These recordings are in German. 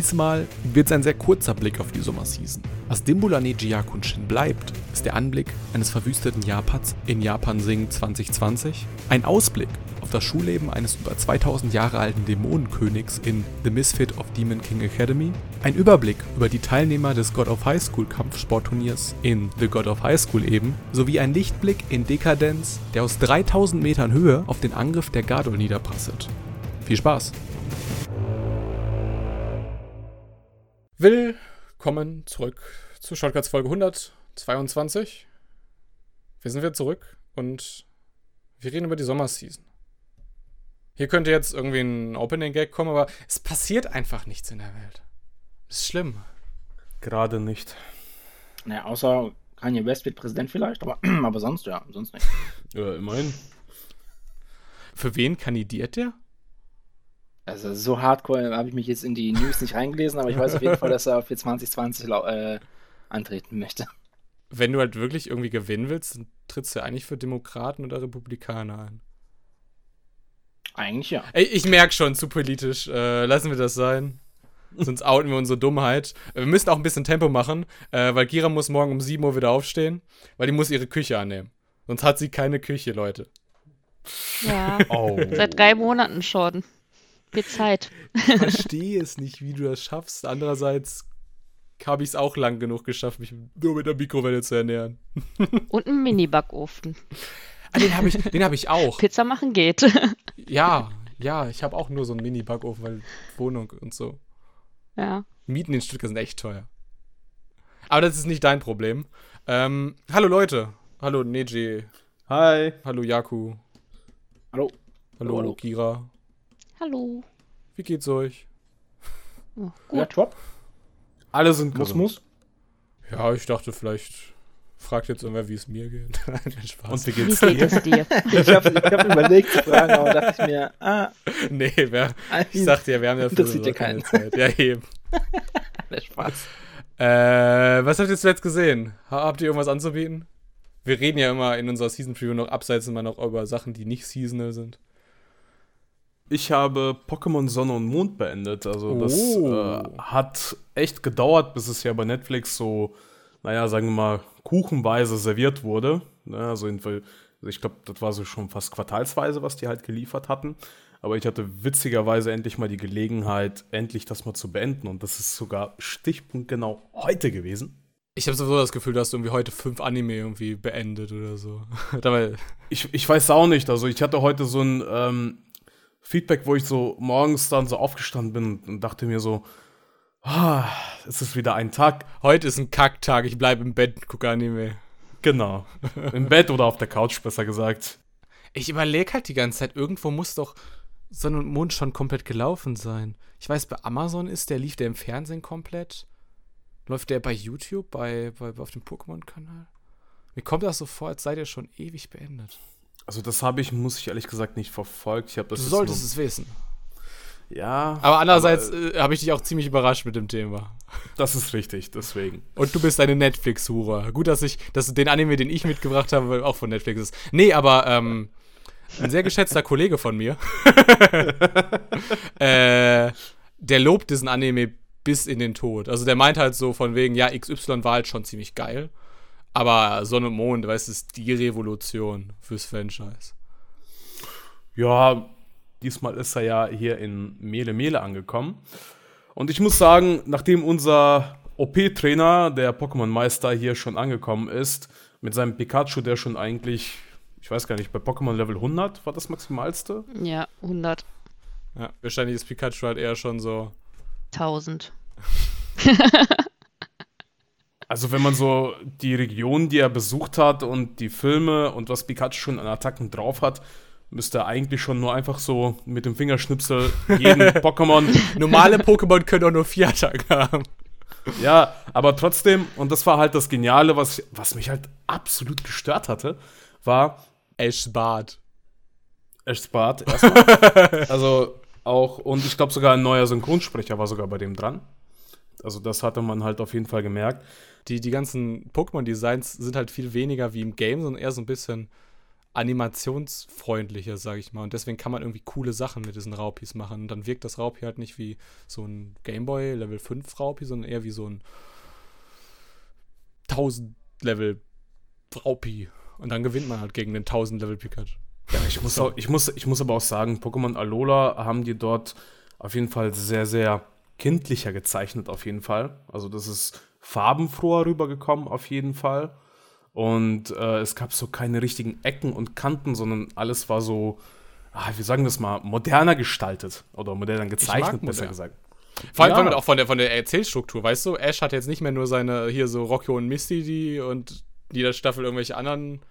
Diesmal wird es ein sehr kurzer Blick auf die Sommerseason. Was Dimbulane Jiyakunshin bleibt, ist der Anblick eines verwüsteten Japans in Japan Sing 2020, ein Ausblick auf das Schulleben eines über 2000 Jahre alten Dämonenkönigs in The Misfit of Demon King Academy, ein Überblick über die Teilnehmer des God of High School Kampfsportturniers in The God of High School eben, sowie ein Lichtblick in Dekadenz, der aus 3000 Metern Höhe auf den Angriff der Gardol niederprasselt. Viel Spaß! Willkommen zurück zu Shortcuts Folge 122. Wir sind wieder zurück und wir reden über die Sommerseason. Hier könnte jetzt irgendwie ein Opening-Gag kommen, aber es passiert einfach nichts in der Welt. Ist schlimm. Gerade nicht. Naja, außer Kanye West wird Präsident vielleicht, aber, aber sonst ja, sonst nicht. Ja, immerhin. Für wen kandidiert der? Also so hardcore habe ich mich jetzt in die News nicht reingelesen, aber ich weiß auf jeden Fall, dass er für 2020 äh, antreten möchte. Wenn du halt wirklich irgendwie gewinnen willst, dann trittst du ja eigentlich für Demokraten oder Republikaner ein. Eigentlich ja. Ey, ich merke schon, zu politisch. Äh, lassen wir das sein. Sonst outen wir unsere Dummheit. Wir müssen auch ein bisschen Tempo machen, äh, weil Gira muss morgen um 7 Uhr wieder aufstehen, weil die muss ihre Küche annehmen. Sonst hat sie keine Küche, Leute. Ja, oh. seit drei Monaten schon. Wird Zeit. Ich verstehe es nicht, wie du das schaffst. Andererseits habe ich es auch lang genug geschafft, mich nur mit der Mikrowelle zu ernähren. Und einen Mini-Backofen. Ah, den habe ich, hab ich auch. Pizza machen geht. Ja, ja, ich habe auch nur so einen Mini-Backofen, weil Wohnung und so. Ja. Mieten in Stuttgart sind echt teuer. Aber das ist nicht dein Problem. Ähm, hallo Leute. Hallo Neji. Hi. Hallo Yaku. Hallo. Hallo, hallo. Kira. Hallo. Wie geht's euch? Oh, gut. Ja, top. Alle sind muss, muss. Ja, ich dachte, vielleicht fragt jetzt irgendwer, wie es mir geht. Spaß. Und wie geht's wie geht dir? ich habe hab überlegt zu fragen, aber dachte ich mir, ah. Nee, wer, ich sagte ja, wir haben ja für so keine Zeit. Ja, eben. Der Spaß. Äh, was habt ihr zuletzt gesehen? Habt ihr irgendwas anzubieten? Wir reden ja immer in unserer Season Preview noch abseits immer noch über Sachen, die nicht seasonal sind. Ich habe Pokémon Sonne und Mond beendet. Also das oh. äh, hat echt gedauert, bis es ja bei Netflix so, naja, sagen wir mal, kuchenweise serviert wurde. Ne? Also, also ich glaube, das war so schon fast quartalsweise, was die halt geliefert hatten. Aber ich hatte witzigerweise endlich mal die Gelegenheit, endlich das mal zu beenden. Und das ist sogar stichpunktgenau heute gewesen. Ich habe sowieso das Gefühl, dass du irgendwie heute fünf Anime irgendwie beendet oder so. Dabei ich, ich weiß auch nicht. Also ich hatte heute so ein ähm, Feedback, wo ich so morgens dann so aufgestanden bin und dachte mir so, ah, es ist wieder ein Tag. Heute ist ein Kacktag, ich bleibe im Bett und gucke Anime. Genau. Im Bett oder auf der Couch, besser gesagt. Ich überlege halt die ganze Zeit, irgendwo muss doch Sonne und Mond schon komplett gelaufen sein. Ich weiß, bei Amazon ist der, lief der im Fernsehen komplett. Läuft der bei YouTube, bei, bei auf dem Pokémon-Kanal? Mir kommt das so vor, als sei der schon ewig beendet. Also das habe ich, muss ich ehrlich gesagt, nicht verfolgt. Ich das du solltest es wissen. Ja. Aber andererseits äh, habe ich dich auch ziemlich überrascht mit dem Thema. Das ist richtig, deswegen. Und du bist eine Netflix-Hure. Gut, dass ich, dass den Anime, den ich mitgebracht habe, auch von Netflix ist. Nee, aber ähm, ein sehr geschätzter Kollege von mir, äh, der lobt diesen Anime bis in den Tod. Also der meint halt so von wegen, ja, XY war halt schon ziemlich geil. Aber Sonne und Mond, weißt du, ist die Revolution fürs Franchise. Ja, diesmal ist er ja hier in Mele Mele angekommen. Und ich muss sagen, nachdem unser OP-Trainer, der Pokémon-Meister, hier schon angekommen ist, mit seinem Pikachu, der schon eigentlich, ich weiß gar nicht, bei Pokémon Level 100 war das maximalste? Ja, 100. Ja, wahrscheinlich ist Pikachu halt eher schon so 1000. Also wenn man so die Region, die er besucht hat und die Filme und was Pikachu schon an Attacken drauf hat, müsste er eigentlich schon nur einfach so mit dem Fingerschnipsel jeden Pokémon. Normale Pokémon können auch nur vier Attacken haben. Ja, aber trotzdem, und das war halt das Geniale, was, was mich halt absolut gestört hatte, war Ash Bart. Ash Bart erstmal. also auch, und ich glaube sogar ein neuer Synchronsprecher war sogar bei dem dran. Also das hatte man halt auf jeden Fall gemerkt die, die ganzen Pokémon-Designs sind halt viel weniger wie im Game, sondern eher so ein bisschen animationsfreundlicher, sag ich mal. Und deswegen kann man irgendwie coole Sachen mit diesen Raupis machen. Und dann wirkt das Raupi halt nicht wie so ein Gameboy Level 5 Raupi, sondern eher wie so ein 1000 Level Raupi. Und dann gewinnt man halt gegen den 1000 Level Pikachu. Ja, ich muss, auch, ich, muss, ich muss aber auch sagen, Pokémon Alola haben die dort auf jeden Fall sehr, sehr kindlicher gezeichnet, auf jeden Fall. Also das ist farbenfroher rübergekommen, auf jeden Fall. Und äh, es gab so keine richtigen Ecken und Kanten, sondern alles war so, ah, wie sagen wir das mal, moderner gestaltet oder moderner gezeichnet, besser gesagt. Vor allem, ja. auch von der, von der Erzählstruktur, weißt du, Ash hat jetzt nicht mehr nur seine, hier so Rocky und Misty, die und jeder Staffel irgendwelche anderen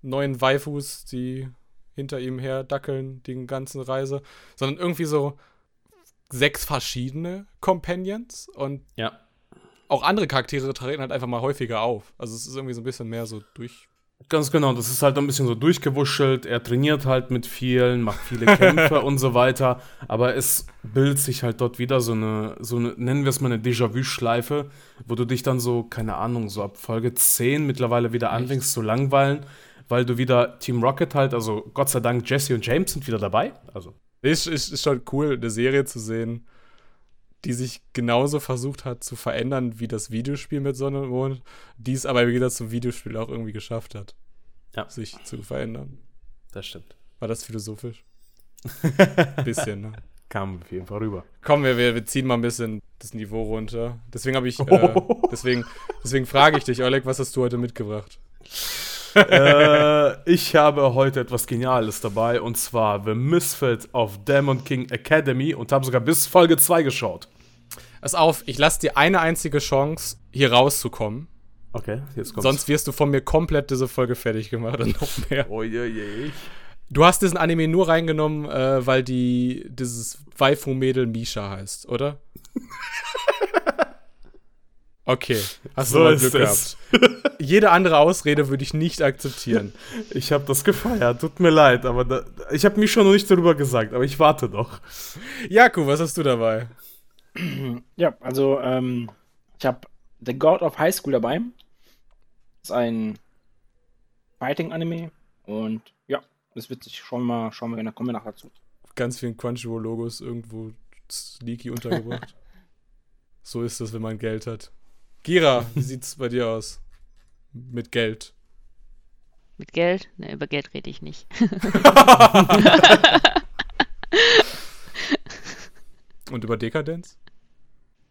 neuen Waifus, die hinter ihm her dackeln, die ganze Reise, sondern irgendwie so sechs verschiedene Companions und ja auch andere Charaktere treten halt einfach mal häufiger auf. Also es ist irgendwie so ein bisschen mehr so durch. Ganz genau, das ist halt ein bisschen so durchgewuschelt. Er trainiert halt mit vielen, macht viele Kämpfe und so weiter. Aber es bildet sich halt dort wieder so eine, so eine nennen wir es mal eine Déjà-vu-Schleife, wo du dich dann so, keine Ahnung, so ab Folge 10 mittlerweile wieder anfängst zu langweilen, weil du wieder Team Rocket halt, also Gott sei Dank, Jesse und James sind wieder dabei. Also. Ist, ist, ist schon cool, eine Serie zu sehen die sich genauso versucht hat zu verändern wie das Videospiel mit Sonne und Mond, die es aber wieder zum Videospiel auch irgendwie geschafft hat, ja. sich zu verändern. Das stimmt. War das philosophisch? bisschen, ne? Kam auf jeden Fall rüber. Komm, wir, wir ziehen mal ein bisschen das Niveau runter. Deswegen habe ich, äh, deswegen, deswegen frage ich dich, Oleg, was hast du heute mitgebracht? Äh, ich habe heute etwas Geniales dabei und zwar The Misfit of Demon King Academy und habe sogar bis Folge 2 geschaut. Pass auf, ich lasse dir eine einzige Chance, hier rauszukommen. Okay, jetzt kommt's. Sonst wirst du von mir komplett diese Folge fertig gemacht und noch mehr. Oh je, je. Du hast diesen Anime nur reingenommen, äh, weil die dieses Waifu-Mädel Misha heißt, oder? Okay, hast so du mal Glück gehabt. Jede andere Ausrede würde ich nicht akzeptieren. Ich habe das gefeiert, tut mir leid, aber da, ich habe mich schon noch nicht darüber gesagt, aber ich warte doch. Jaku, was hast du dabei? Ja, also ähm, ich habe The God of High School dabei. Das ist ein Fighting-Anime und ja, das wird sich schon mal, schauen wir, dann kommen wir nachher dazu. Ganz vielen Crunchyroll-Logos irgendwo sneaky untergebracht. so ist das, wenn man Geld hat. Gira, wie sieht's bei dir aus? Mit Geld. Mit Geld? Ne, über Geld rede ich nicht. Und über Dekadenz?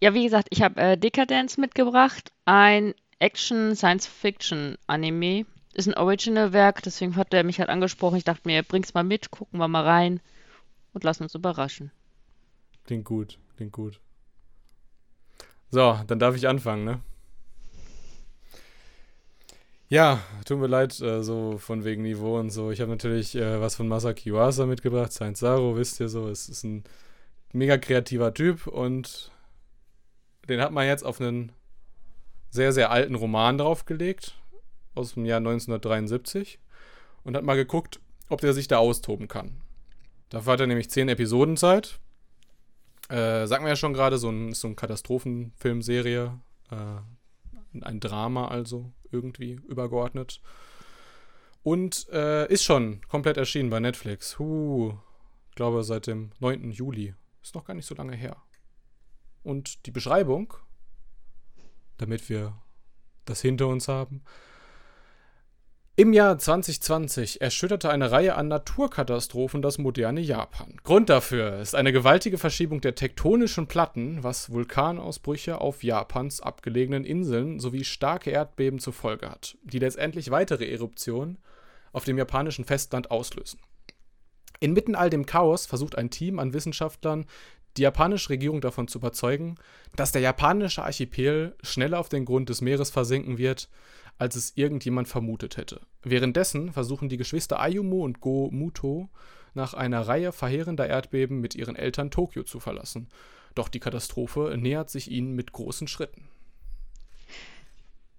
Ja, wie gesagt, ich habe äh, Dekadenz mitgebracht. Ein Action-Science-Fiction-Anime. Ist ein Original-Werk, deswegen hat er mich halt angesprochen. Ich dachte mir, bring's mal mit, gucken wir mal rein und lassen uns überraschen. Klingt gut, klingt gut. So, dann darf ich anfangen, ne? Ja, tut mir leid, äh, so von wegen Niveau und so. Ich habe natürlich äh, was von Masaki Yuasa mitgebracht. Saint Saro, wisst ihr so, es ist ein mega kreativer Typ und den hat man jetzt auf einen sehr, sehr alten Roman draufgelegt, aus dem Jahr 1973 und hat mal geguckt, ob der sich da austoben kann. Dafür hat er nämlich zehn Episoden Zeit äh, sagen wir ja schon gerade, so ein, so ein Katastrophenfilmserie. Äh, ein Drama also irgendwie übergeordnet. Und äh, ist schon komplett erschienen bei Netflix. Huh, ich glaube seit dem 9. Juli. Ist noch gar nicht so lange her. Und die Beschreibung, damit wir das hinter uns haben, im Jahr 2020 erschütterte eine Reihe an Naturkatastrophen das moderne Japan. Grund dafür ist eine gewaltige Verschiebung der tektonischen Platten, was Vulkanausbrüche auf Japans abgelegenen Inseln sowie starke Erdbeben zur Folge hat, die letztendlich weitere Eruptionen auf dem japanischen Festland auslösen. Inmitten all dem Chaos versucht ein Team an Wissenschaftlern, die japanische Regierung davon zu überzeugen, dass der japanische Archipel schneller auf den Grund des Meeres versinken wird, als es irgendjemand vermutet hätte. Währenddessen versuchen die Geschwister Ayumu und Go Muto nach einer Reihe verheerender Erdbeben mit ihren Eltern Tokio zu verlassen. Doch die Katastrophe nähert sich ihnen mit großen Schritten.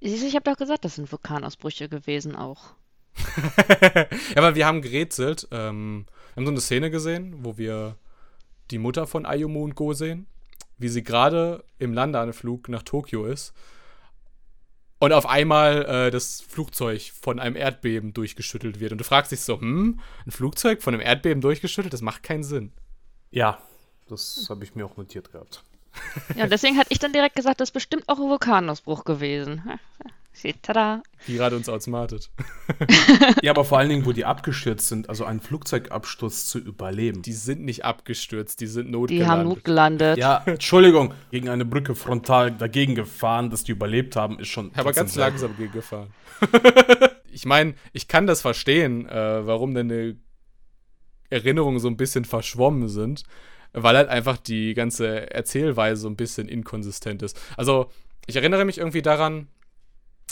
Ich habe doch gesagt, das sind Vulkanausbrüche gewesen auch. ja, aber wir haben gerätselt. Ähm, wir haben so eine Szene gesehen, wo wir die Mutter von Ayumu und Go sehen, wie sie gerade im Landeanflug nach Tokio ist und auf einmal äh, das Flugzeug von einem Erdbeben durchgeschüttelt wird. Und du fragst dich so, hm, ein Flugzeug von einem Erdbeben durchgeschüttelt, das macht keinen Sinn. Ja, das habe ich mir auch notiert gehabt. Ja, deswegen hatte ich dann direkt gesagt, das ist bestimmt auch ein Vulkanausbruch gewesen. Tada. Die gerade uns outsmartet. ja, aber vor allen Dingen, wo die abgestürzt sind, also einen Flugzeugabsturz zu überleben. Die sind nicht abgestürzt, die sind notgelandet. Die haben notgelandet. Ja, Entschuldigung, gegen eine Brücke frontal dagegen gefahren, dass die überlebt haben, ist schon. Aber ganz sehr. langsam gegen gefahren. ich meine, ich kann das verstehen, äh, warum denn eine Erinnerungen so ein bisschen verschwommen sind, weil halt einfach die ganze Erzählweise so ein bisschen inkonsistent ist. Also, ich erinnere mich irgendwie daran,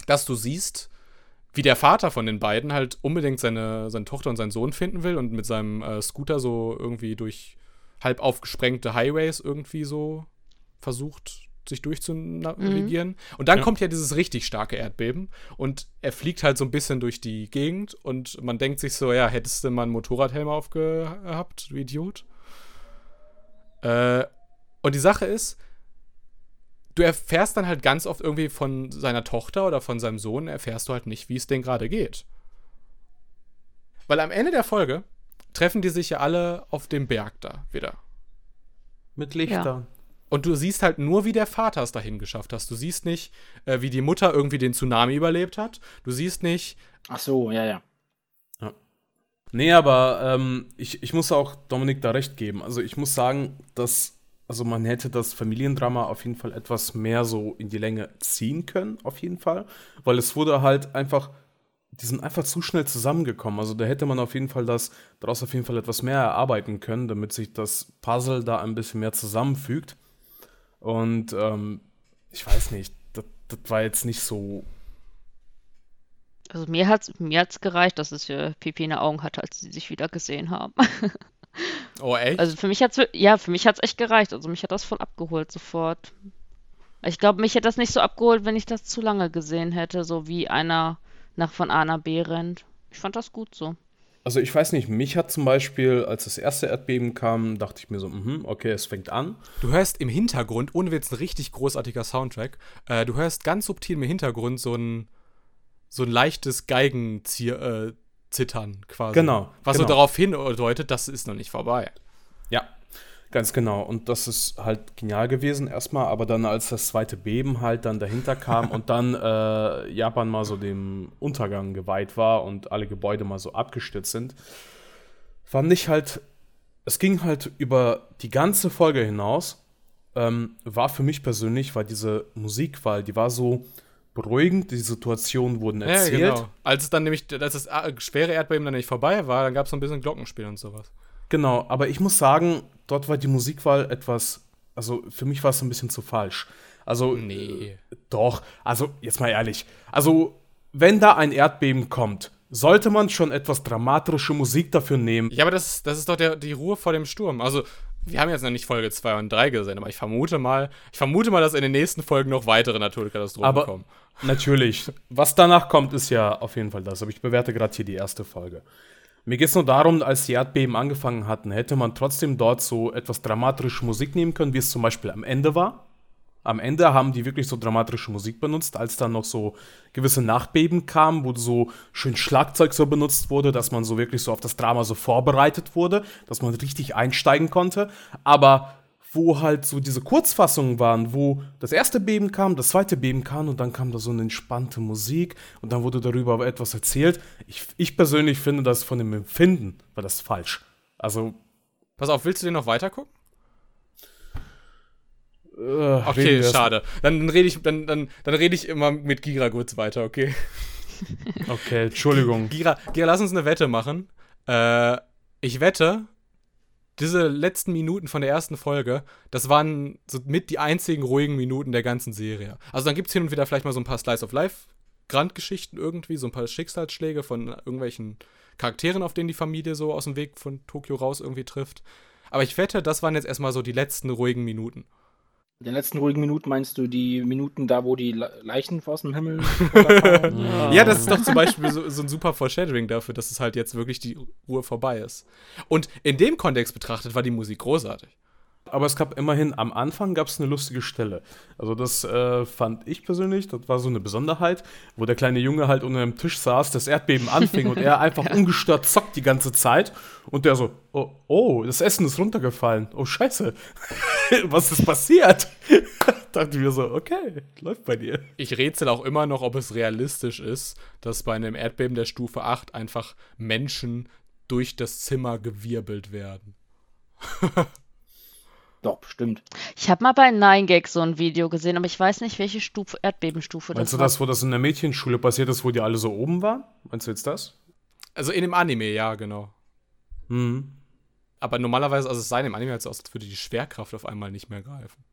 dass du siehst, wie der Vater von den beiden halt unbedingt seine, seine Tochter und seinen Sohn finden will und mit seinem äh, Scooter so irgendwie durch halb aufgesprengte Highways irgendwie so versucht, sich durchzunavigieren. Mhm. Und dann ja. kommt ja dieses richtig starke Erdbeben und er fliegt halt so ein bisschen durch die Gegend und man denkt sich so, ja, hättest du mal einen Motorradhelm aufgehabt, du Idiot. Äh, und die Sache ist, du erfährst dann halt ganz oft irgendwie von seiner Tochter oder von seinem Sohn, erfährst du halt nicht, wie es denen gerade geht. Weil am Ende der Folge treffen die sich ja alle auf dem Berg da wieder. Mit Lichtern. Ja. Und du siehst halt nur, wie der Vater es dahin geschafft hat. Du siehst nicht, äh, wie die Mutter irgendwie den Tsunami überlebt hat. Du siehst nicht. Ach so, ja, ja. ja. Nee, aber ähm, ich, ich muss auch Dominik da recht geben. Also ich muss sagen, dass also man hätte das Familiendrama auf jeden Fall etwas mehr so in die Länge ziehen können, auf jeden Fall. Weil es wurde halt einfach, die sind einfach zu schnell zusammengekommen. Also da hätte man auf jeden Fall das, daraus auf jeden Fall etwas mehr erarbeiten können, damit sich das Puzzle da ein bisschen mehr zusammenfügt. Und ähm, ich weiß nicht, das, das war jetzt nicht so also mir hat es mir hat's gereicht, dass es für Pipi in den Augen hatte, als sie sich wieder gesehen haben. Oh, echt? Also für mich hat's ja, für mich hat's echt gereicht. Also mich hat das voll abgeholt sofort. Ich glaube, mich hätte das nicht so abgeholt, wenn ich das zu lange gesehen hätte, so wie einer nach von A nach B rennt. Ich fand das gut so. Also ich weiß nicht, mich hat zum Beispiel, als das erste Erdbeben kam, dachte ich mir so, mh, okay, es fängt an. Du hörst im Hintergrund, ohne Witz, ein richtig großartiger Soundtrack, äh, du hörst ganz subtil im Hintergrund so ein, so ein leichtes Geigenzier, äh, zittern quasi. Genau. Was genau. so darauf hindeutet, das ist noch nicht vorbei. Ja, ganz genau. Und das ist halt genial gewesen erstmal, aber dann als das zweite Beben halt dann dahinter kam und dann äh, Japan mal so dem Untergang geweiht war und alle Gebäude mal so abgestürzt sind, fand ich halt, es ging halt über die ganze Folge hinaus, ähm, war für mich persönlich, weil diese Musikwahl, die war so, beruhigend, die Situationen wurden erzählt. Ja, genau. Als es dann nämlich, als das schwere Erdbeben dann nicht vorbei war, dann gab es so ein bisschen Glockenspiel und sowas. Genau, aber ich muss sagen, dort war die Musikwahl etwas, also für mich war es ein bisschen zu falsch. Also, nee. Äh, doch, also jetzt mal ehrlich. Also, wenn da ein Erdbeben kommt, sollte man schon etwas dramatische Musik dafür nehmen. Ja, aber das, das ist doch der, die Ruhe vor dem Sturm. Also, wir haben jetzt noch nicht Folge 2 und 3 gesehen, aber ich vermute mal, ich vermute mal, dass in den nächsten Folgen noch weitere Naturkatastrophen aber kommen. Natürlich. Was danach kommt, ist ja auf jeden Fall das. Aber ich bewerte gerade hier die erste Folge. Mir geht es nur darum, als die Erdbeben angefangen hatten, hätte man trotzdem dort so etwas dramatische Musik nehmen können, wie es zum Beispiel am Ende war. Am Ende haben die wirklich so dramatische Musik benutzt, als dann noch so gewisse Nachbeben kamen, wo so schön Schlagzeug so benutzt wurde, dass man so wirklich so auf das Drama so vorbereitet wurde, dass man richtig einsteigen konnte. Aber wo halt so diese Kurzfassungen waren, wo das erste Beben kam, das zweite Beben kam und dann kam da so eine entspannte Musik und dann wurde darüber etwas erzählt. Ich, ich persönlich finde das von dem Empfinden war das falsch. Also. Pass auf, willst du den noch weiter gucken? Uh, okay, schade. Dann, dann rede ich, dann, dann, dann rede ich immer mit Gira kurz weiter, okay? Okay, Entschuldigung. Gira, Gira, lass uns eine Wette machen. Äh, ich wette, diese letzten Minuten von der ersten Folge, das waren so mit die einzigen ruhigen Minuten der ganzen Serie. Also dann gibt es hin und wieder vielleicht mal so ein paar Slice of Life Grandgeschichten irgendwie, so ein paar Schicksalsschläge von irgendwelchen Charakteren, auf denen die Familie so aus dem Weg von Tokio raus irgendwie trifft. Aber ich wette, das waren jetzt erstmal so die letzten ruhigen Minuten. In den letzten ruhigen Minuten meinst du die Minuten da, wo die Leichen aus dem Himmel ja. ja, das ist doch zum Beispiel so, so, ein super Foreshadowing dafür, dass es halt jetzt wirklich die Ruhe vorbei ist. Und in dem Kontext betrachtet war die Musik großartig. Aber es gab immerhin, am Anfang gab es eine lustige Stelle. Also das äh, fand ich persönlich, das war so eine Besonderheit, wo der kleine Junge halt unter dem Tisch saß, das Erdbeben anfing und er einfach ungestört zockt die ganze Zeit. Und der so, oh, oh das Essen ist runtergefallen. Oh, scheiße. Was ist passiert? Dachte mir so, okay, läuft bei dir. Ich rätsel auch immer noch, ob es realistisch ist, dass bei einem Erdbeben der Stufe 8 einfach Menschen durch das Zimmer gewirbelt werden. Doch, bestimmt. Ich habe mal bei 9gag so ein Video gesehen, aber ich weiß nicht, welche Stufe, Erdbebenstufe Meinst das du das, wo das in der Mädchenschule passiert ist, wo die alle so oben waren? Meinst du jetzt das? Also in dem Anime, ja, genau. Mhm. Aber normalerweise, also es sah in dem Anime halt so aus, als würde die Schwerkraft auf einmal nicht mehr greifen.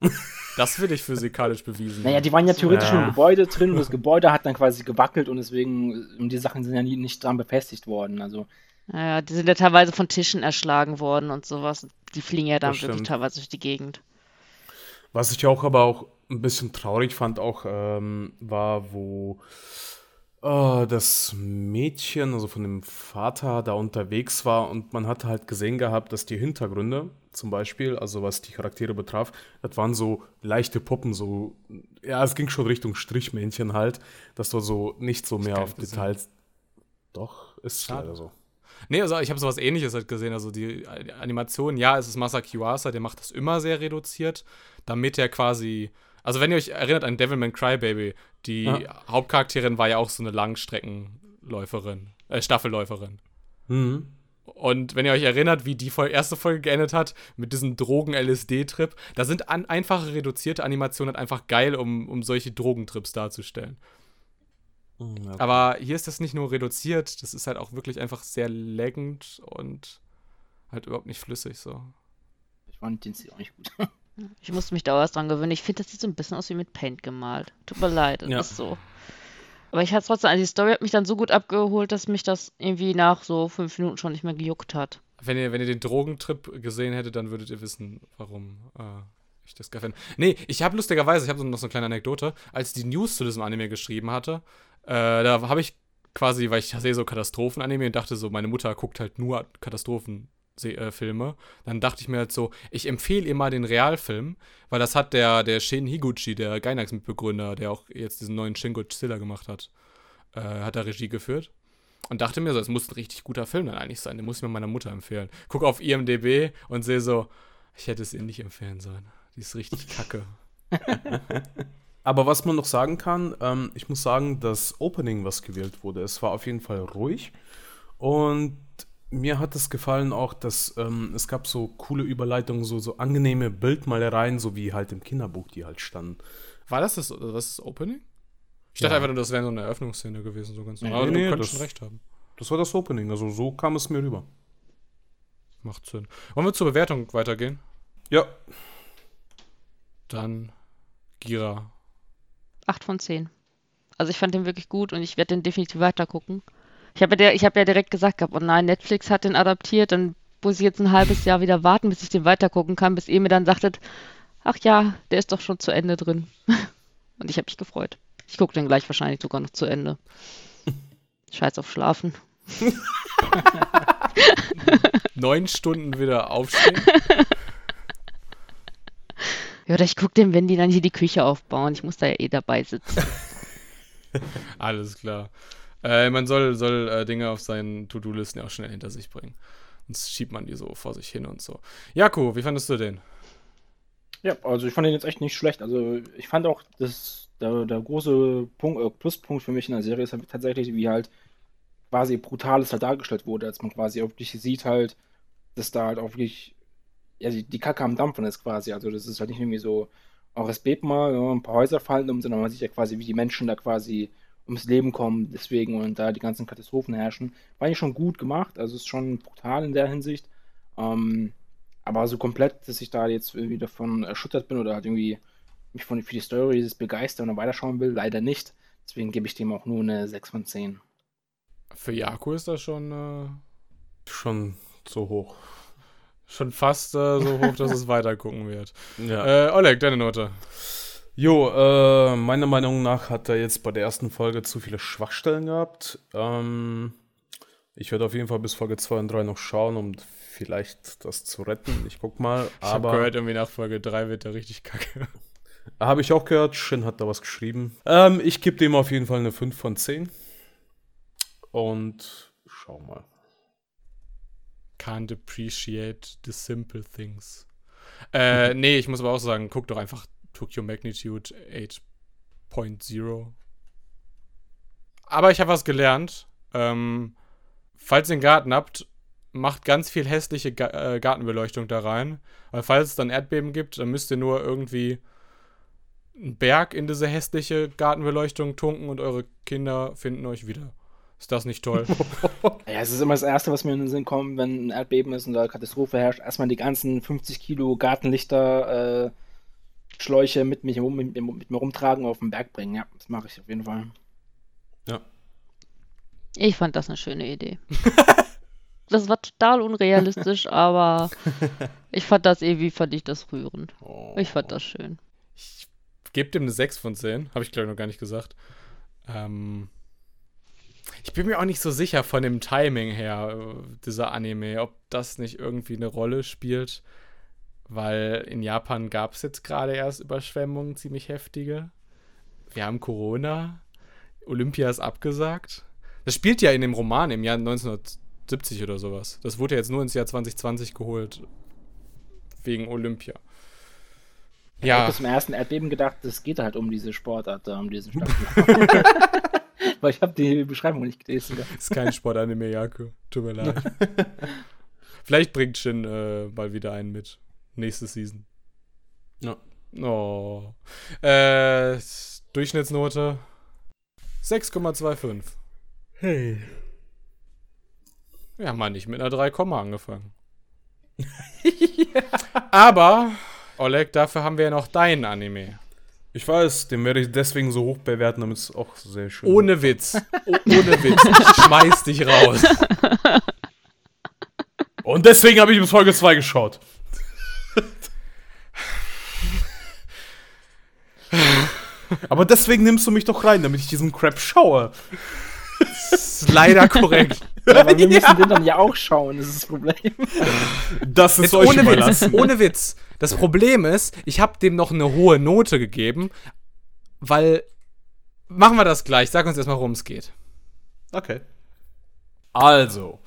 das will ich physikalisch bewiesen. Naja, die waren ja theoretisch Ja. schon im Gebäude drin und das Gebäude hat dann quasi gewackelt und deswegen, und die Sachen sind ja nie, nicht dran befestigt worden. Also, Ja, die sind ja teilweise von Tischen erschlagen worden und sowas. Die fliegen ja dann wirklich teilweise durch die Gegend. Was ich auch aber auch ein bisschen traurig fand, auch ähm, war, wo äh, das Mädchen, also von dem Vater, da unterwegs war und man hatte halt gesehen gehabt, dass die Hintergründe, zum Beispiel, also was die Charaktere betraf, das waren so leichte Puppen, so, ja, es ging schon Richtung Strichmännchen halt, dass du so nicht so mehr auf Details. Doch, ist Schade. leider so. Nee, also ich habe sowas ähnliches halt gesehen. Also die Animation, ja, es ist Masaki Yuasa, der macht das immer sehr reduziert, damit er quasi. Also, wenn ihr euch erinnert an Devilman Crybaby, die Ja. Hauptcharakterin war ja auch so eine Langstreckenläuferin, äh, Staffelläuferin. Mhm. Und wenn ihr euch erinnert, wie die erste Folge geendet hat, mit diesem Drogen-LSD-Trip, da sind an einfache, reduzierte Animationen halt einfach geil, um, um solche Drogentrips darzustellen. Ja. Aber hier ist das nicht nur reduziert, das ist halt auch wirklich einfach sehr laggend und halt überhaupt nicht flüssig so. ich fand den auch nicht gut. Ich musste mich da erst dran gewöhnen. Ich finde, das sieht so ein bisschen aus wie mit Paint gemalt. Tut mir leid, das Ja. ist so. Aber ich hatte trotzdem, also die Story hat mich dann so gut abgeholt, dass mich das irgendwie nach so fünf Minuten schon nicht mehr gejuckt hat. Wenn ihr, wenn ihr den Drogentrip gesehen hättet, dann würdet ihr wissen, warum äh, ich das geil finde. Nee, ich habe lustigerweise, ich habe noch so eine kleine Anekdote, als ich die News zu diesem Anime geschrieben hatte, äh, da habe ich quasi, weil ich sehe so Katastrophen-Anime und dachte so, meine Mutter guckt halt nur Katastrophen. äh, Filme, dann dachte ich mir halt so, ich empfehle ihr mal den Realfilm, weil das hat der, der Shin Higuchi, der Gainax-Mitbegründer, der auch jetzt diesen neuen Shin Godzilla gemacht hat, äh, hat da Regie geführt. Und dachte mir so, es muss ein richtig guter Film dann eigentlich sein. Den muss ich mir meiner Mutter empfehlen. Guck auf IMDb und sehe so, ich hätte es ihr nicht empfehlen sollen. Die ist richtig kacke. Aber was man noch sagen kann, ähm, ich muss sagen, das Opening, was gewählt wurde, es war auf jeden Fall ruhig. Und mir hat es gefallen auch, dass ähm, es gab so coole Überleitungen, so, so angenehme Bildmalereien, so wie halt im Kinderbuch, die halt standen. War das das, das, das Opening? Ich Ja. dachte einfach nur, das wäre so eine Eröffnungsszene gewesen, so ganz Nee, normal. Aber nee, du könntest das- schon recht haben. Das war das Opening, also so kam es mir rüber. Macht Sinn. Wollen wir zur Bewertung weitergehen? Ja, Dann Gira. 8 von 10. Also ich fand den wirklich gut und ich werde den definitiv weiter gucken. Ich habe ja, ich hab ja direkt gesagt gehabt, oh nein, Netflix hat den adaptiert, dann muss ich jetzt ein halbes Jahr wieder warten, bis ich den weiter gucken kann, bis ihr mir dann sagtet, ach ja, der ist doch schon zu Ende drin. Und ich habe mich gefreut. Ich gucke den gleich wahrscheinlich sogar noch zu Ende. Scheiß auf Schlafen. Neun Stunden wieder aufstehen. Ja, oder ich gucke den, wenn die dann hier die Küche aufbauen. Ich muss da ja eh dabei sitzen. Alles klar. Äh, man soll, soll äh, Dinge auf seinen To-Do-Listen ja auch schnell hinter sich bringen. Sonst schiebt man die so vor sich hin und so. Jaco, wie fandest du den? Ja, also ich fand den jetzt echt nicht schlecht. Also ich fand auch, dass der, der große Punkt, äh, Pluspunkt für mich in der Serie ist halt tatsächlich, wie halt quasi brutales halt dargestellt wurde, als man quasi auch wirklich sieht halt, dass da halt auch wirklich, ja, die, die Kacke am Dampfen ist quasi. Also das ist halt nicht irgendwie so, auch es bebt mal, ja, ein paar Häuser fallen um, sondern man sieht ja quasi, wie die Menschen da quasi ums Leben kommen, deswegen und da die ganzen Katastrophen herrschen. War ja schon gut gemacht, also ist schon brutal in der Hinsicht. Ähm, aber so komplett, dass ich da jetzt irgendwie davon erschüttert bin oder halt irgendwie mich von, für die Story begeistern und weiterschauen will, leider nicht. Deswegen gebe ich dem auch nur eine 6 von 10. Für Jaco ist das schon, äh, schon so hoch. Schon fast äh, so hoch, dass es weitergucken wird. Ja. Äh, Oleg, deine Note. Jo, äh, meiner Meinung nach hat er jetzt bei der ersten Folge zu viele Schwachstellen gehabt. Ähm, Ich werde auf jeden Fall bis Folge 2 und 3 noch schauen, um vielleicht das zu retten. Ich guck mal. Ich habe Aber gehört, irgendwie nach Folge 3 wird er richtig kacke. habe ich auch gehört, Shin hat da was geschrieben. Ähm, ich gebe dem auf jeden Fall eine 5 von 10. Und schau mal. Can't appreciate the simple things. Äh, nee, ich muss aber auch sagen, guck doch einfach Tokyo Magnitude 8.0. Aber ich habe was gelernt. Ähm, falls ihr einen Garten habt, macht ganz viel hässliche Ga äh, Gartenbeleuchtung da rein. Weil falls es dann Erdbeben gibt, dann müsst ihr nur irgendwie einen Berg in diese hässliche Gartenbeleuchtung tunken und eure Kinder finden euch wieder. Ist das nicht toll? Ja, es ist immer das Erste, was mir in den Sinn kommt, wenn ein Erdbeben ist und da Katastrophe herrscht. Erstmal die ganzen 50 Kilo Gartenlichter, äh, Schläuche mit, mich, mit, mir- mit mir rumtragen und auf den Berg bringen. Ja, das mache ich auf jeden Fall. Ja. Ich fand das eine schöne Idee. Das war total unrealistisch, aber ich fand das irgendwie, fand ich das rührend. Oh. Ich fand das schön. Ich gebe dem eine 6 von 10. Habe ich, glaube ich, noch gar nicht gesagt. Ähm, ich bin mir auch nicht so sicher von dem Timing her, äh, dieser Anime, ob das nicht irgendwie eine Rolle spielt. Weil in Japan gab es jetzt gerade erst Überschwemmungen, ziemlich heftige. Wir haben Corona. Olympia ist abgesagt. Das spielt ja in dem Roman im Jahr 1970 oder sowas. Das wurde ja jetzt nur ins Jahr 2020 geholt. Wegen Olympia. Ich Ja. habe bis zum ersten Erdbeben gedacht, es geht halt um diese Sportart, um diesen Stadtplan. Weil ich habe die Beschreibung nicht gelesen. Ist kein Sportanime, Jako. Tut mir leid. Vielleicht bringt Shin äh, mal wieder einen mit. Nächste Season. Ja. Oh. Äh, Durchschnittsnote 6,25. Hey. Wir haben mal nicht mit einer 3, angefangen. Aber, Oleg, dafür haben wir ja noch deinen Anime. Ich weiß, den werde ich deswegen so hoch bewerten, damit es auch sehr schön Ohne Witz. O ohne Witz. Ich schmeiß dich raus. Und deswegen habe ich bis Folge 2 geschaut. Aber deswegen nimmst du mich doch rein, damit ich diesen Crap schaue. Das ist leider korrekt. Ja, aber wir müssen den dann ja auch schauen, das ist das Problem. Das ist Jetzt euch ohne Witz, überlassen. ohne Witz. Das Problem ist, ich habe dem noch eine hohe Note gegeben, weil. Machen wir das gleich. Sag uns erstmal, worum es geht. Okay. Also,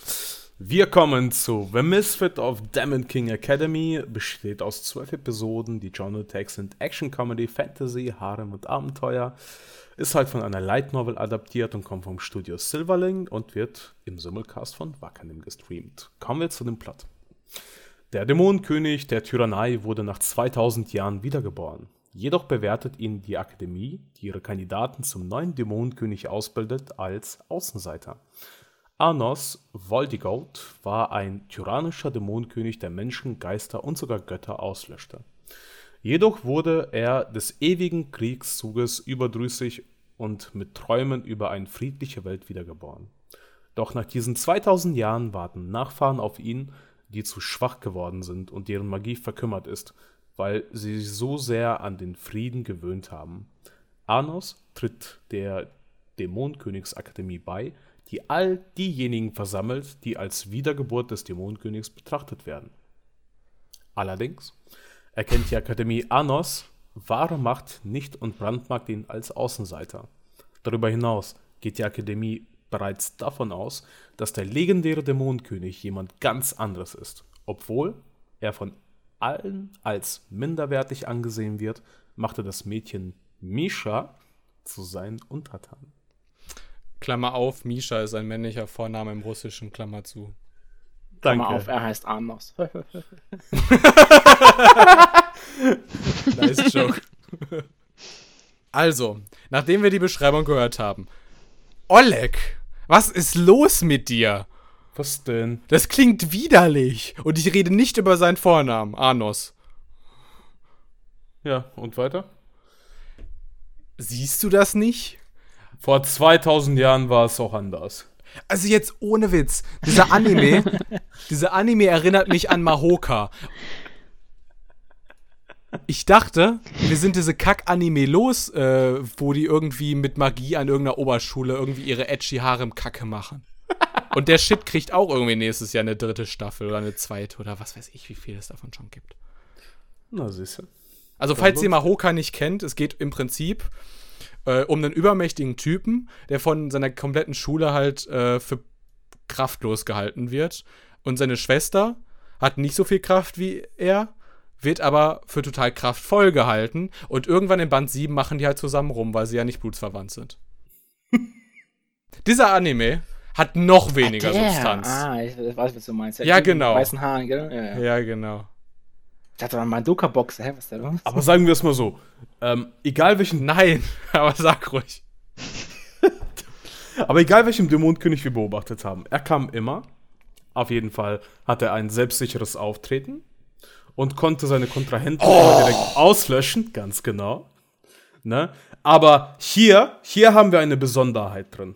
wir kommen zu The Misfit of Demon King Academy. Besteht aus zwölf Episoden. Die Genre Tags sind Action, Comedy, Fantasy, Harem und Abenteuer. Ist halt von einer Light Novel adaptiert und kommt vom Studio Silverling und wird im Simulcast von Wakanim gestreamt. Kommen wir zu dem Plot. Der Dämonenkönig der Tyrannei wurde nach 2000 Jahren wiedergeboren. Jedoch bewertet ihn die Akademie, die ihre Kandidaten zum neuen Dämonenkönig ausbildet, als Außenseiter. Arnos Voldigoat war ein tyrannischer Dämonenkönig, der Menschen, Geister und sogar Götter auslöschte. Jedoch wurde er des ewigen Kriegszuges überdrüssig und mit Träumen über eine friedliche Welt wiedergeboren. Doch nach diesen 2000 Jahren warten Nachfahren auf ihn, die zu schwach geworden sind und deren Magie verkümmert ist, weil sie sich so sehr an den Frieden gewöhnt haben. Arnos tritt der Dämonenkönigsakademie bei, die all diejenigen versammelt, die als Wiedergeburt des Dämonenkönigs betrachtet werden. Allerdings erkennt die Akademie Anos wahre Macht nicht und brandmarkt ihn als Außenseiter. Darüber hinaus geht die Akademie bereits davon aus, dass der legendäre Dämonenkönig jemand ganz anderes ist, obwohl er von allen als minderwertig angesehen wird, machte das Mädchen Misha zu seinen Untertanen. Klammer auf, Misha ist ein männlicher Vorname im Russischen, Klammer zu. Klammer auf, er heißt Arnos. Nice joke. Also, nachdem wir die Beschreibung gehört haben. Oleg, was ist los mit dir? Was denn? Das klingt widerlich. Und ich rede nicht über seinen Vornamen, Arnos. Ja, und weiter? Siehst du das nicht? Vor 2000 Jahren war es auch anders. Also jetzt ohne Witz. Dieser Anime, dieser Anime erinnert mich an Mahoka. Ich dachte, wir sind diese Kack-Anime los, äh, wo die irgendwie mit Magie an irgendeiner Oberschule irgendwie ihre edgy Harem-Kacke machen. Und der Shit kriegt auch irgendwie nächstes Jahr eine dritte Staffel oder eine zweite oder was weiß ich, wie viel es davon schon gibt. Na, siehst. Also, falls ihr Mahoka nicht kennt, es geht im Prinzip äh, um einen übermächtigen Typen, der von seiner kompletten Schule halt äh, für kraftlos gehalten wird. Und seine Schwester hat nicht so viel Kraft wie er, wird aber für total kraftvoll gehalten. Und irgendwann in Band 7 machen die halt zusammen rum, weil sie ja nicht blutsverwandt sind. Dieser Anime hat noch weniger Ah. Substanz. Ah, ich weiß, was du meinst. Ja, mit den genau. Weißen Haaren, gell? Ja, ja. Ja, genau. Ich dachte, mal Madoka-Box. Hä, was ist da los? Aber sagen wir es mal so. Ähm, egal welchen, Nein, aber sag ruhig. aber egal welchen Dämonenkönig wir beobachtet haben, er kam immer. Auf jeden Fall hatte er ein selbstsicheres Auftreten und konnte seine Kontrahenten immer direkt auslöschen, ganz genau. Ne? Aber hier, hier haben wir eine Besonderheit drin.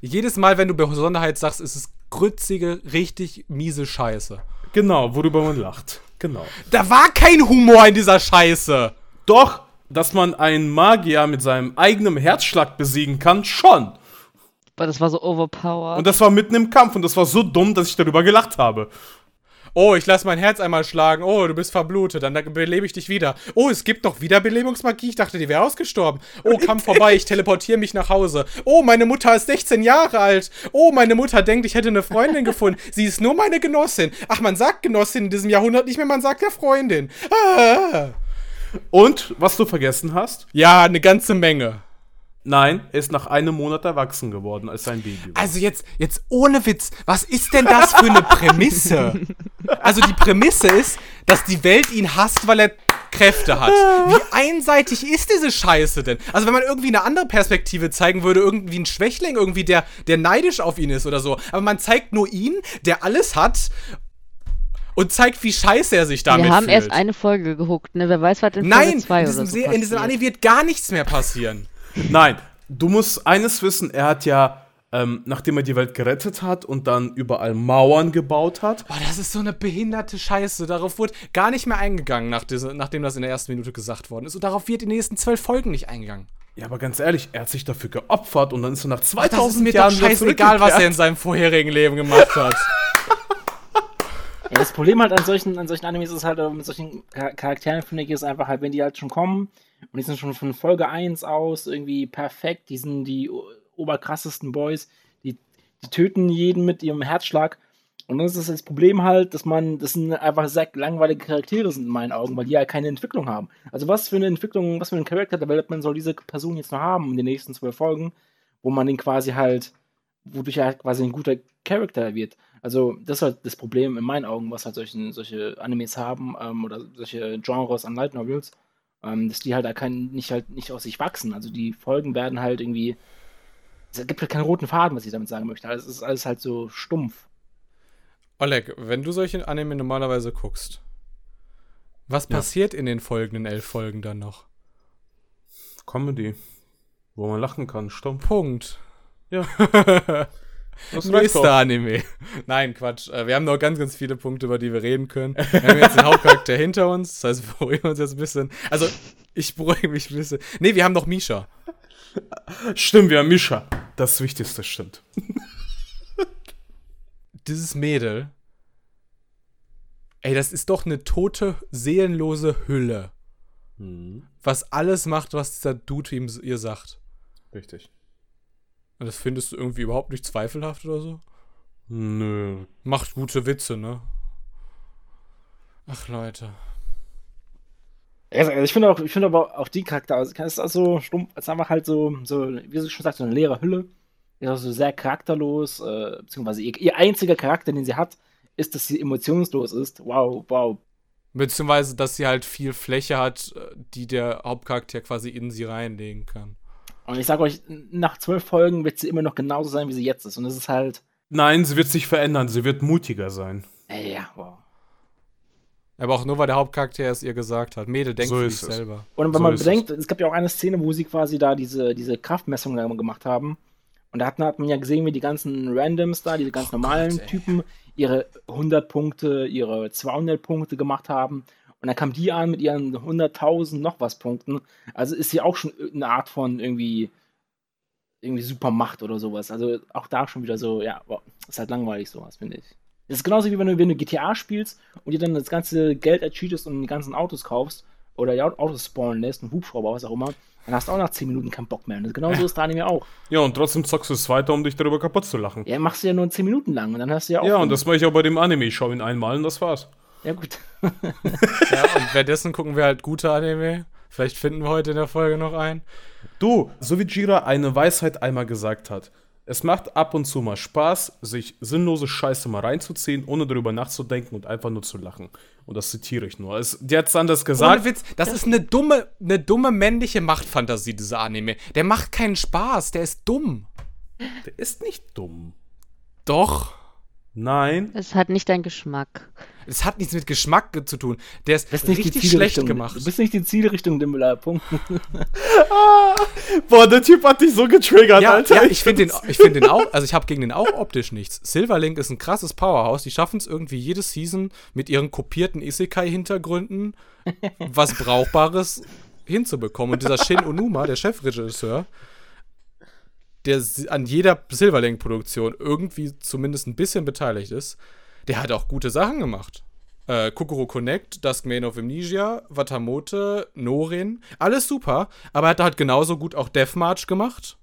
Jedes Mal, wenn du Besonderheit sagst, ist es grützige, richtig miese Scheiße. Genau, worüber man lacht. Genau. Da war kein Humor in dieser Scheiße. Doch, dass man einen Magier mit seinem eigenen Herzschlag besiegen kann, schon. Aber das war so overpowered. Und das war mitten im Kampf und das war so dumm, dass ich darüber gelacht habe. Oh, ich lass mein Herz einmal schlagen. Oh, du bist verblutet. Dann belebe ich dich wieder. Oh, es gibt noch Wiederbelebungsmagie. Ich dachte, die wäre ausgestorben. Oh, Kampf vorbei. Ich teleportiere mich nach Hause. Oh, meine Mutter ist 16 Jahre alt. Oh, meine Mutter denkt, ich hätte eine Freundin gefunden. Sie ist nur meine Genossin. Ach, man sagt Genossin in diesem Jahrhundert nicht mehr, man sagt ja Freundin. Ah. Und, was du vergessen hast, Ja, eine ganze Menge. Nein, er ist nach einem Monat erwachsen geworden als sein Baby. war. Also jetzt, jetzt ohne Witz, was ist denn das für eine Prämisse? Also die Prämisse ist, dass die Welt ihn hasst, weil er Kräfte hat. Wie einseitig ist diese Scheiße denn? Also wenn man irgendwie eine andere Perspektive zeigen würde, irgendwie ein Schwächling, irgendwie der, der neidisch auf ihn ist oder so. Aber man zeigt nur ihn, der alles hat und zeigt, wie scheiße er sich damit Wir haben fühlt. erst eine Folge geguckt, ne? Wer weiß, was in Nein, Folge 2 in oder diesem, so in diesem. Anime wird gar nichts mehr passieren. Nein, du musst eines wissen, er hat ja, ähm, nachdem er die Welt gerettet hat und dann überall Mauern gebaut hat, Boah, das ist so eine behinderte Scheiße. Darauf wurde gar nicht mehr eingegangen, nach diese, nachdem das in der ersten Minute gesagt worden ist. Und darauf wird in den nächsten zwölf Folgen nicht eingegangen. ja, aber ganz ehrlich, er hat sich dafür geopfert und dann ist er nach Das 2000 ist mir Jahren scheißegal, was er in seinem vorherigen Leben gemacht hat. Ja, das Problem halt an solchen, an solchen Animes ist halt, äh, mit solchen Char- Charakteren, finde ich, ist einfach halt, wenn die halt schon kommen und die sind schon von Folge 1 aus irgendwie perfekt, die sind die oberkrassesten Boys, die, die töten jeden mit ihrem Herzschlag. Und dann ist das, das Problem halt, dass man, das sind einfach sehr langweilige Charaktere sind in meinen Augen, weil die ja keine Entwicklung haben. Also was für eine Entwicklung, was für ein Character Development soll diese Person jetzt noch haben in den nächsten zwölf Folgen, wo man den quasi halt, wodurch er halt quasi ein guter Charakter wird. Also das ist halt das Problem in meinen Augen, was halt solche, solche Animes haben ähm, oder solche Genres an Light Novels, ähm, dass die halt da kein, nicht halt nicht aus sich wachsen. Also die Folgen werden halt irgendwie, es gibt halt keinen roten Faden, was ich damit sagen möchte. Also es ist alles halt so stumpf. Oleg, wenn du solche Anime normalerweise guckst, was passiert in den folgenden elf Folgen dann noch? Comedy, wo man lachen kann, stumpf. Punkt. Ja. Nächster. Anime. Nein, Quatsch. Äh, Wir haben noch ganz, ganz viele Punkte, über die wir reden können. Wir haben jetzt den Hauptcharakter hinter uns. Das heißt, wir beruhigen uns jetzt ein bisschen. Also, ich beruhige mich ein bisschen. Nee, wir haben noch Misha. Stimmt, wir haben Misha. Das Wichtigste stimmt. Dieses Mädel. Ey, das ist doch eine tote, seelenlose Hülle. Was alles macht, was dieser Dude ihm, ihr sagt. Richtig. Und das findest du irgendwie überhaupt nicht zweifelhaft oder so? Nö. Macht gute Witze, ne? Ach, Leute. Also ich finde auch, ich finde aber auch die Charakter, also es ist auch so stumpf, es ist einfach halt so, so, wie du schon sagst, so eine leere Hülle. Ist auch so sehr charakterlos, äh, beziehungsweise ihr, ihr einziger Charakter, den sie hat, ist, dass sie emotionslos ist. Wow, wow. Beziehungsweise, dass sie halt viel Fläche hat, äh, die der Hauptcharakter quasi in sie reinlegen kann. Und ich sage euch, nach zwölf Folgen wird sie immer noch genauso sein, wie sie jetzt ist. Und es ist halt, Nein, sie wird sich verändern. Sie wird mutiger sein. ja, wow. Aber auch nur, weil der Hauptcharakter es ihr gesagt hat. Mädel, denk So für ist dich es. selber. Und wenn So man bedenkt, es. gab ja auch eine Szene, wo sie quasi da diese, diese Kraftmessung gemacht haben. Und da hat, hat man ja gesehen, wie die ganzen Randoms da, diese ganz normalen ey. Typen, ihre 100 Punkte, ihre 200 Punkte gemacht haben. Und dann kam die an mit ihren 100.000 noch was Punkten. Also ist sie auch schon eine Art von irgendwie, irgendwie Supermacht oder sowas. Also auch da schon wieder so, ja, wow. ist halt langweilig sowas, finde ich. Das ist genauso wie wenn du, wenn du GTA spielst und dir dann das ganze Geld ercheatest und die ganzen Autos kaufst oder die Autos spawnen lässt, einen Hubschrauber, was auch immer, dann hast du auch nach 10 Minuten keinen Bock mehr. Und genauso ja. ist da Anime auch. Ja, und trotzdem zockst du es weiter, um dich darüber kaputt zu lachen. Ja, machst du ja nur 10 Minuten lang und dann hast du ja auch. Ja, und das mache ich auch bei dem Anime. Ich schaue ihn einmal und das war's. Ja, gut. ja, und währenddessen gucken wir halt gute Anime. Vielleicht finden wir heute in der Folge noch einen. Du, so wie Jira eine Weisheit einmal gesagt hat. Es macht ab und zu mal Spaß, sich sinnlose Scheiße mal reinzuziehen, ohne darüber nachzudenken und einfach nur zu lachen. Und das zitiere ich nur. Es, die hat anders gesagt. Ohne Witz, das ist eine dumme, eine dumme männliche Machtfantasie, dieser Anime. Der macht keinen Spaß, der ist dumm. Der ist nicht dumm. Doch. Nein. Es hat nicht deinen Geschmack. Es hat nichts mit Geschmack zu tun. Der ist nicht richtig schlecht gemacht. Du bist nicht die Zielrichtung, Dimmler. Punkt. ah, boah, der Typ hat dich so getriggert, ja, Alter. Ja, ich finde den, find den auch, also ich habe gegen den auch optisch nichts. Silverlink ist ein krasses Powerhouse. Die schaffen es irgendwie jede Season mit ihren kopierten Isekai-Hintergründen was Brauchbares hinzubekommen. Und dieser Shin Onuma, der Chefregisseur, der an jeder Silverlink-Produktion irgendwie zumindest ein bisschen beteiligt ist, der hat auch gute Sachen gemacht. Äh, Kokoro Connect, Duskmane of Amnesia, Watamote, Norin, alles super, aber er hat halt genauso gut auch Deathmarch gemacht.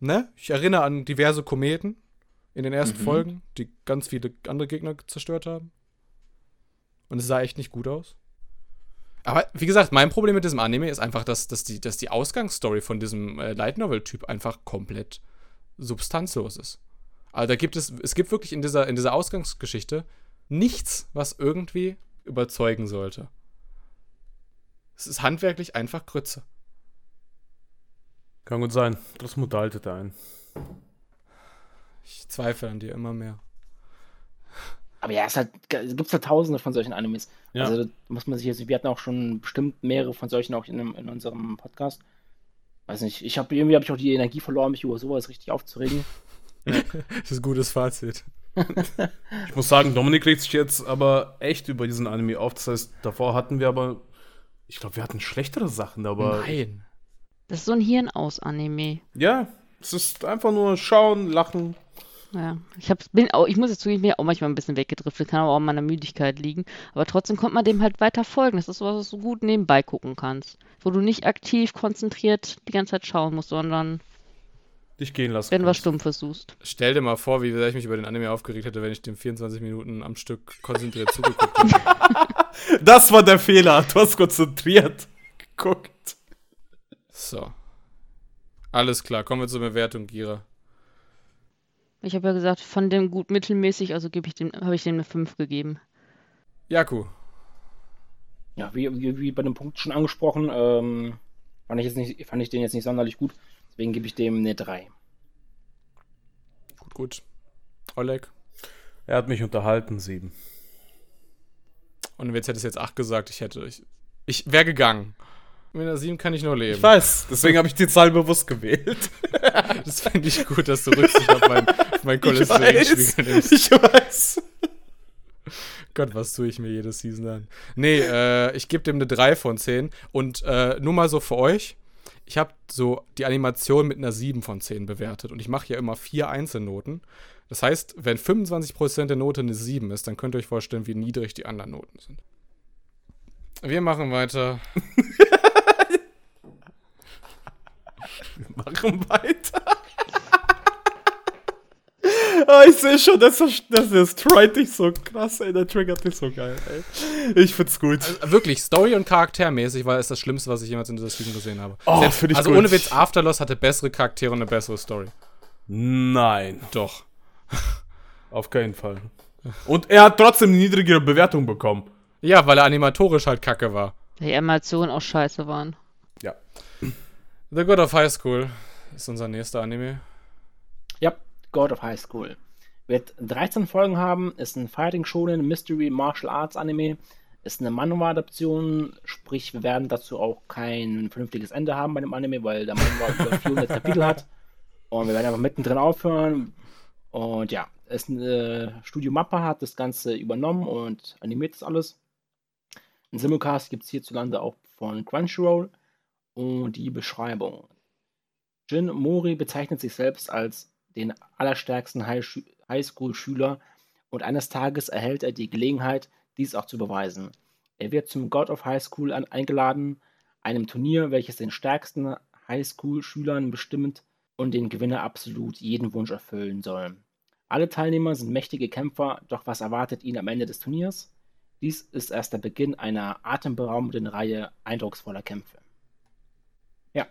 Ne? Ich erinnere an diverse Kometen in den ersten mhm. Folgen, die ganz viele andere Gegner zerstört haben. Und es sah echt nicht gut aus. Aber wie gesagt, mein Problem mit diesem Anime ist einfach, dass, dass, die, dass die Ausgangsstory von diesem äh, Light Novel-Typ einfach komplett substanzlos ist. Also da gibt es, es gibt wirklich in dieser, in dieser Ausgangsgeschichte nichts, was irgendwie überzeugen sollte. Es ist handwerklich einfach Grütze. Kann gut sein. Das mutaltet ein. Ich zweifle an dir immer mehr. Aber ja, es halt, gibt ja tausende von solchen Animes. Ja. Also muss man sich jetzt, wir hatten auch schon bestimmt mehrere von solchen auch in, in unserem Podcast. Weiß nicht, ich habe irgendwie habe ich auch die Energie verloren, mich über sowas richtig aufzuregen. das ist ein gutes Fazit. ich muss sagen, Dominik regt sich jetzt aber echt über diesen Anime auf. Das heißt, davor hatten wir aber, ich glaube, wir hatten schlechtere Sachen, aber. Nein. Das ist so ein Hirn aus Anime. Ja, es ist einfach nur schauen, lachen, ja, ich hab, bin auch, ich muss jetzt zugeben, ich bin auch manchmal ein bisschen weggedriftet, kann aber auch an meiner Müdigkeit liegen. Aber trotzdem kommt man dem halt weiter folgen. Das ist sowas, was du gut nebenbei gucken kannst. Wo du nicht aktiv konzentriert die ganze Zeit schauen musst, sondern dich gehen lassen. Wenn du was Stumpfes suchst. Stell dir mal vor, wie sehr ich mich über den Anime aufgeregt hätte, wenn ich dem 24 Minuten am Stück konzentriert zugeguckt hätte. Das war der Fehler. Du hast konzentriert geguckt. So. Alles klar, kommen wir zur Bewertung, Gira. Ich habe ja gesagt, von dem gut mittelmäßig, also gebe ich dem, habe ich dem eine 5 gegeben. Jaku. Ja, wie, wie, wie bei dem Punkt schon angesprochen, ähm, fand, ich jetzt nicht, fand ich den jetzt nicht sonderlich gut. Deswegen gebe ich dem eine 3. Gut, gut. Oleg? Er hat mich unterhalten, 7. Und jetzt hättest du jetzt 8 gesagt, ich hätte. Ich, ich wäre gegangen. Mit einer 7 kann ich nur leben. Ich weiß, deswegen habe ich die Zahl bewusst gewählt. das finde ich gut, dass du Rücksicht auf mein, auf mein Cholesterinspiegel nimmst. Ich weiß. Gott, was tue ich mir jede Season an? Nee, äh, ich gebe dem eine 3 von 10. Und äh, nur mal so für euch. Ich habe so die Animation mit einer 7 von 10 bewertet. Und ich mache ja immer vier Einzelnoten. Das heißt, wenn 25% der Note eine 7 ist, dann könnt ihr euch vorstellen, wie niedrig die anderen Noten sind. Wir machen weiter. Wir machen weiter. Oh, ich sehe schon, das, das, das tried dich so krass, ey. Der triggert dich so geil, ey. Ich find's gut. Also, wirklich, Story- und Charaktermäßig war es das Schlimmste, was ich jemals in dieser Season gesehen habe. Oh, Selbst, ich also gut. ohne Witz, Afterloss hatte bessere Charaktere und eine bessere Story. Nein. Doch. Auf keinen Fall. Und er hat trotzdem eine niedrigere Bewertung bekommen. Ja, weil er animatorisch halt kacke war. Die Animationen auch scheiße waren. Ja. The God of High School ist unser nächster Anime. Ja, God of High School. Wird 13 Folgen haben, ist ein Fighting Shonen Mystery Martial Arts Anime, ist eine Manhwa-Adaption, sprich, wir werden dazu auch kein vernünftiges Ende haben bei dem Anime, weil der Manhwa über 400 Kapitel hat. Und wir werden einfach mittendrin aufhören. Und ja, ist ein äh, Studio Mappa hat das Ganze übernommen und animiert das alles. Ein Simulcast gibt es hierzulande auch von Crunchyroll. Und die Beschreibung. Jin Mori bezeichnet sich selbst als den allerstärksten Highschool-Schüler und eines Tages erhält er die Gelegenheit, dies auch zu beweisen. Er wird zum God of High School eingeladen, einem Turnier, welches den stärksten Highschool-Schülern bestimmt und den Gewinner absolut jeden Wunsch erfüllen soll. Alle Teilnehmer sind mächtige Kämpfer, doch was erwartet ihn am Ende des Turniers? Dies ist erst der Beginn einer atemberaubenden Reihe eindrucksvoller Kämpfe. Ja.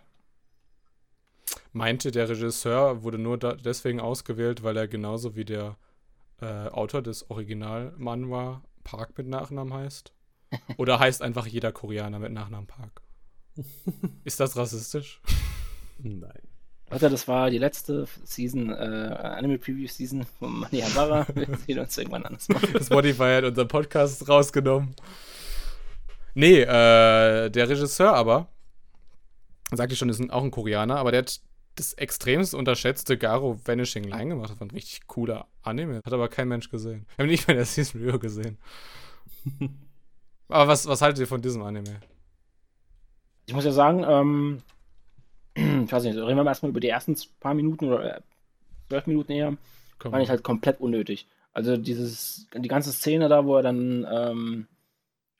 Meinte der Regisseur wurde nur deswegen ausgewählt, weil er genauso wie der äh, Autor des Original-Manhwa Park mit Nachnamen heißt? Oder heißt einfach jeder Koreaner mit Nachnamen Park? Ist das rassistisch? Nein. Leute, das war die letzte Season, äh, Anime Preview Season von Mani Habara. Wir sehen uns irgendwann anders. Spotify hat unseren Podcast rausgenommen. Nee, äh, der Regisseur aber, sagte ich schon, ist auch ein Koreaner, aber der hat das extremst unterschätzte Garo Vanishing Line gemacht. Das war ein richtig cooler Anime. Hat aber kein Mensch gesehen. Wir haben nicht mal in der Season Review gesehen. aber was, was haltet ihr von diesem Anime? Ich muss ja sagen, ähm, ich weiß nicht, reden wir erstmal über die ersten paar Minuten oder äh, zwölf Minuten eher. Komm. Fand ich halt komplett unnötig. Also dieses, die ganze Szene da, wo er dann ähm,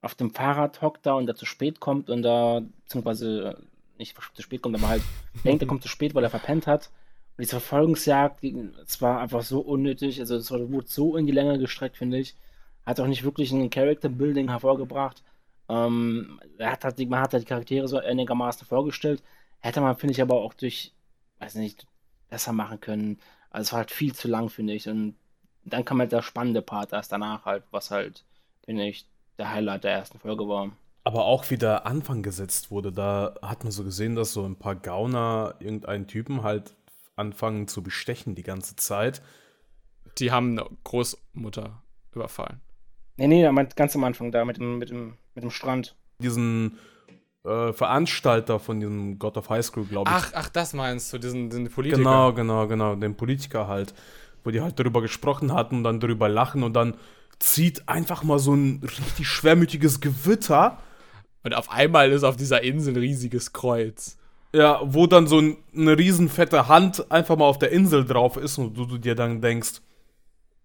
auf dem Fahrrad hockt da und da zu spät kommt und da, beziehungsweise nicht zu spät kommt, aber halt denkt, er kommt zu spät, weil er verpennt hat. Und diese Verfolgungsjagd, es war einfach so unnötig, also es wurde so in die Länge gestreckt, finde ich. Hat auch nicht wirklich ein Character-Building hervorgebracht. Ähm, er hat halt, man hat halt die Charaktere so einigermaßen vorgestellt. Hätte man, finde ich, aber auch durch, weiß nicht, besser machen können. Also es war halt viel zu lang, finde ich. Und dann kam halt der spannende Part erst danach halt, was halt, finde ich, der Highlight der ersten Folge war. Aber auch wie der Anfang gesetzt wurde, da hat man so gesehen, dass so ein paar Gauner irgendeinen Typen halt anfangen zu bestechen die ganze Zeit. Die haben eine Großmutter überfallen. Nee, nee, ganz am Anfang da mit dem, mit dem, mit dem Strand. Diesen äh, Veranstalter von diesem God of High School, glaube ich. Ach, ach, das meinst du, diesen, diesen Politiker. Genau, genau, genau, den Politiker halt, wo die halt darüber gesprochen hatten und dann darüber lachen und dann zieht einfach mal so ein richtig schwermütiges Gewitter. Und auf einmal ist auf dieser Insel ein riesiges Kreuz. Ja, wo dann so ein, eine riesenfette Hand einfach mal auf der Insel drauf ist und du, du dir dann denkst,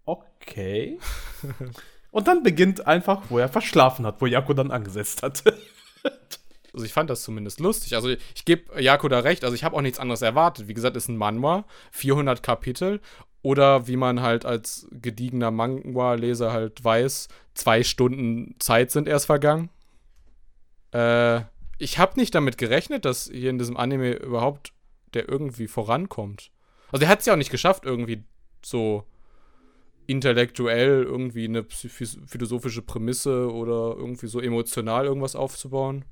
okay. und dann beginnt einfach, wo er verschlafen hat, wo Jaco dann angesetzt hat. Also ich fand das zumindest lustig. Also ich gebe Jako da recht. Also ich habe auch nichts anderes erwartet. Wie gesagt, ist ein Manhwa, 400 Kapitel. Oder wie man halt als gediegener Manga-Leser halt weiß, zwei Stunden Zeit sind erst vergangen. Äh, ich habe nicht damit gerechnet, dass hier in diesem Anime überhaupt der irgendwie vorankommt. Also er hat es ja auch nicht geschafft, irgendwie so intellektuell irgendwie eine philosophische Prämisse oder irgendwie so emotional irgendwas aufzubauen.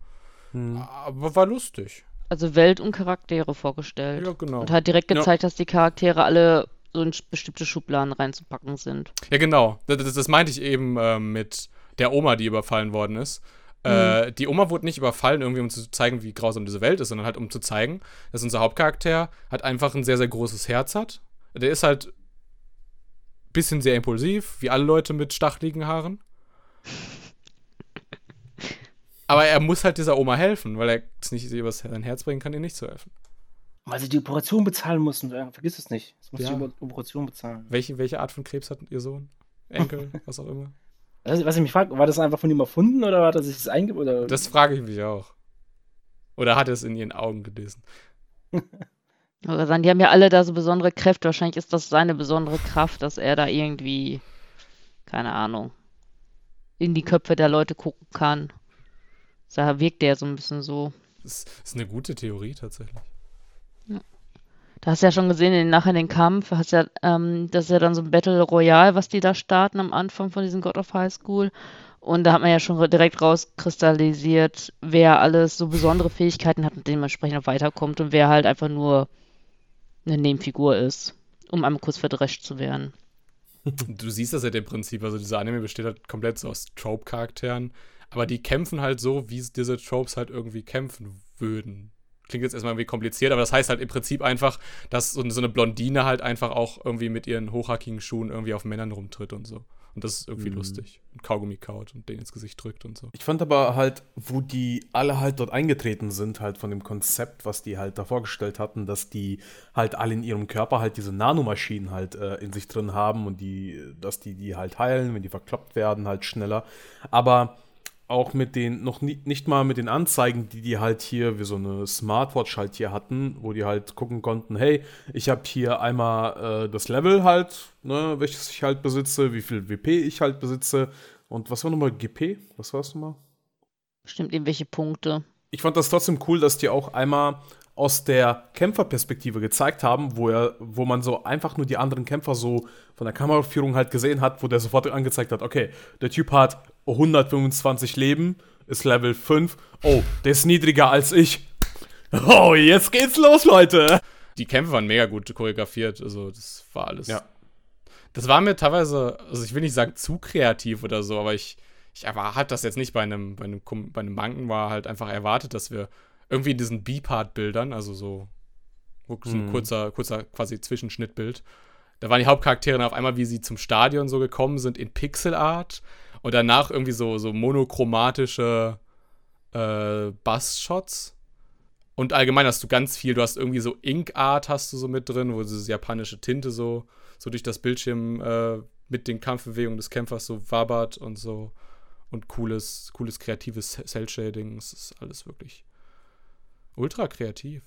Hm. Aber war lustig. Also Welt und Charaktere vorgestellt. Ja, genau. Und hat direkt gezeigt, ja. dass die Charaktere alle so in bestimmte Schubladen reinzupacken sind. Ja, genau. Das, das meinte ich eben äh, mit der Oma, die überfallen worden ist. Äh, die Oma wurde nicht überfallen, irgendwie um zu zeigen, wie grausam diese Welt ist, sondern halt um zu zeigen, dass unser Hauptcharakter halt einfach ein sehr, sehr großes Herz hat. Der ist halt ein bisschen sehr impulsiv, wie alle Leute mit stacheligen Haaren. Aber er muss halt dieser Oma helfen, weil er es nicht über sein Herz bringen kann, ihr nicht zu helfen. Weil sie die Operation bezahlen mussten. Vergiss es nicht. Es muss ja. die Operation bezahlen. Welche, welche Art von Krebs hat ihr Sohn? Enkel, was auch immer? Was, was ich mich frage, war das einfach von ihm erfunden oder hat er sich das eingebaut? Das frage ich mich auch. Oder hat er es in ihren Augen gelesen? Die haben ja alle da so besondere Kräfte. Wahrscheinlich ist das seine besondere Kraft, dass er da irgendwie, keine Ahnung, in die Köpfe der Leute gucken kann. Da wirkt der so ein bisschen so. Das ist eine gute Theorie tatsächlich. Da hast du ja schon gesehen, in, nachher den Kampf, hast ja, ähm, das ist ja dann so ein Battle Royale, was die da starten am Anfang von diesem God of High School. Und da hat man ja schon direkt rauskristallisiert, wer alles so besondere Fähigkeiten hat und dementsprechend auch weiterkommt und wer halt einfach nur eine Nebenfigur ist, um einmal kurz verdrescht zu werden. Du siehst das ja im Prinzip, also dieser Anime besteht halt komplett so aus Trope-Charakteren, aber die kämpfen halt so, wie diese Tropes halt irgendwie kämpfen würden. Klingt jetzt erstmal irgendwie kompliziert, aber das heißt halt im Prinzip einfach, dass so, eine Blondine halt einfach auch irgendwie mit ihren hochhackigen Schuhen irgendwie auf Männern rumtritt und so. Und das ist irgendwie mhm. lustig. Und Kaugummi kaut und den ins Gesicht drückt und so. Ich fand aber halt, wo die alle halt dort eingetreten sind, halt von dem Konzept, was die halt da vorgestellt hatten, dass die halt alle in ihrem Körper halt diese Nanomaschinen halt äh, in sich drin haben und die, dass die die halt heilen, wenn die verkloppt werden, halt schneller. Aber auch mit den, noch nie, nicht mal mit den Anzeigen, die die halt hier wie so eine Smartwatch halt hier hatten, wo die halt gucken konnten, hey, ich habe hier einmal äh, das Level halt, ne, welches ich halt besitze, wie viel WP ich halt besitze und was war nochmal GP? Was war es nochmal? Bestimmt irgendwelche Punkte. Ich fand das trotzdem cool, dass die auch einmal aus der Kämpferperspektive gezeigt haben, wo er, wo man so einfach nur die anderen Kämpfer so von der Kameraführung halt gesehen hat, wo der sofort angezeigt hat, okay, der Typ hat 125 Leben, ist Level 5, oh, der ist niedriger als ich. Oh, jetzt geht's los, Leute. Die Kämpfe waren mega gut choreografiert, also das war alles. Ja. Das war mir teilweise, also ich will nicht sagen zu kreativ oder so, aber ich, ich erwarte das jetzt nicht bei einem, bei einem, bei einem Banken, war halt einfach erwartet, dass wir irgendwie in diesen B-Part-Bildern, also so, so ein mhm. kurzer, kurzer quasi Zwischenschnittbild. Da waren die Hauptcharaktere auf einmal, wie sie zum Stadion so gekommen sind, in Pixelart und danach irgendwie so, so monochromatische äh, Bass-Shots. Und allgemein hast du ganz viel, du hast irgendwie so Ink-Art hast du so mit drin, wo diese japanische Tinte so, so durch das Bildschirm äh, mit den Kampfbewegungen des Kämpfers so wabert und so. Und cooles, cooles kreatives Cell-Shading. Es ist alles wirklich ultra kreativ.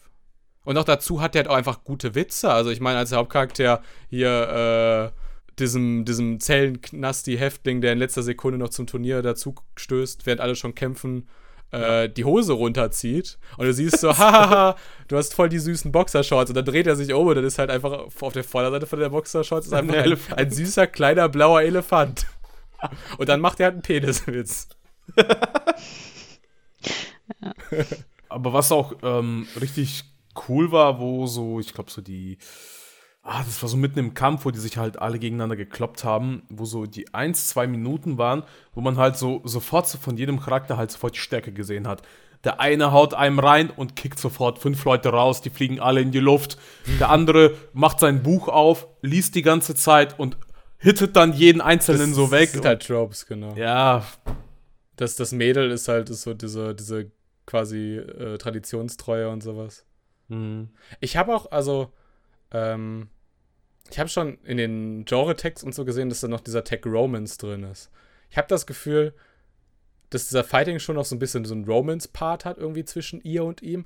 Und auch dazu hat er halt auch einfach gute Witze. Also ich meine, als Hauptcharakter hier äh, diesem, diesem Zellenknasti-Häftling, der in letzter Sekunde noch zum Turnier dazu stößt, während alle schon kämpfen, äh, die Hose runterzieht. Und du siehst so, hahaha, du hast voll die süßen Boxershorts. Und dann dreht er sich um und dann ist halt einfach auf der Vorderseite von der Boxershorts ist einfach ein, ein süßer, kleiner, blauer Elefant. Und dann macht er halt einen Peniswitz. ja. Aber was auch ähm, richtig cool war, wo so, ich glaube, so die, ah, das war so mitten im Kampf, wo die sich halt alle gegeneinander gekloppt haben, wo so die eins, zwei Minuten waren, wo man halt so sofort so von jedem Charakter halt sofort die Stärke gesehen hat. Der eine haut einem rein und kickt sofort fünf Leute raus, die fliegen alle in die Luft. Der andere macht sein Buch auf, liest die ganze Zeit und hittet dann jeden Einzelnen das so weg. Das sind halt Tropes, genau. Ja. Das, das Mädel ist halt ist so diese, diese quasi äh, Traditionstreue und sowas. Mhm. Ich habe auch, also, ähm, ich habe schon in den Genre-Tags und so gesehen, dass da noch dieser Tag Romance drin ist. Ich habe das Gefühl, dass dieser Fighting schon noch so ein bisschen so ein Romance-Part hat, irgendwie zwischen ihr und ihm.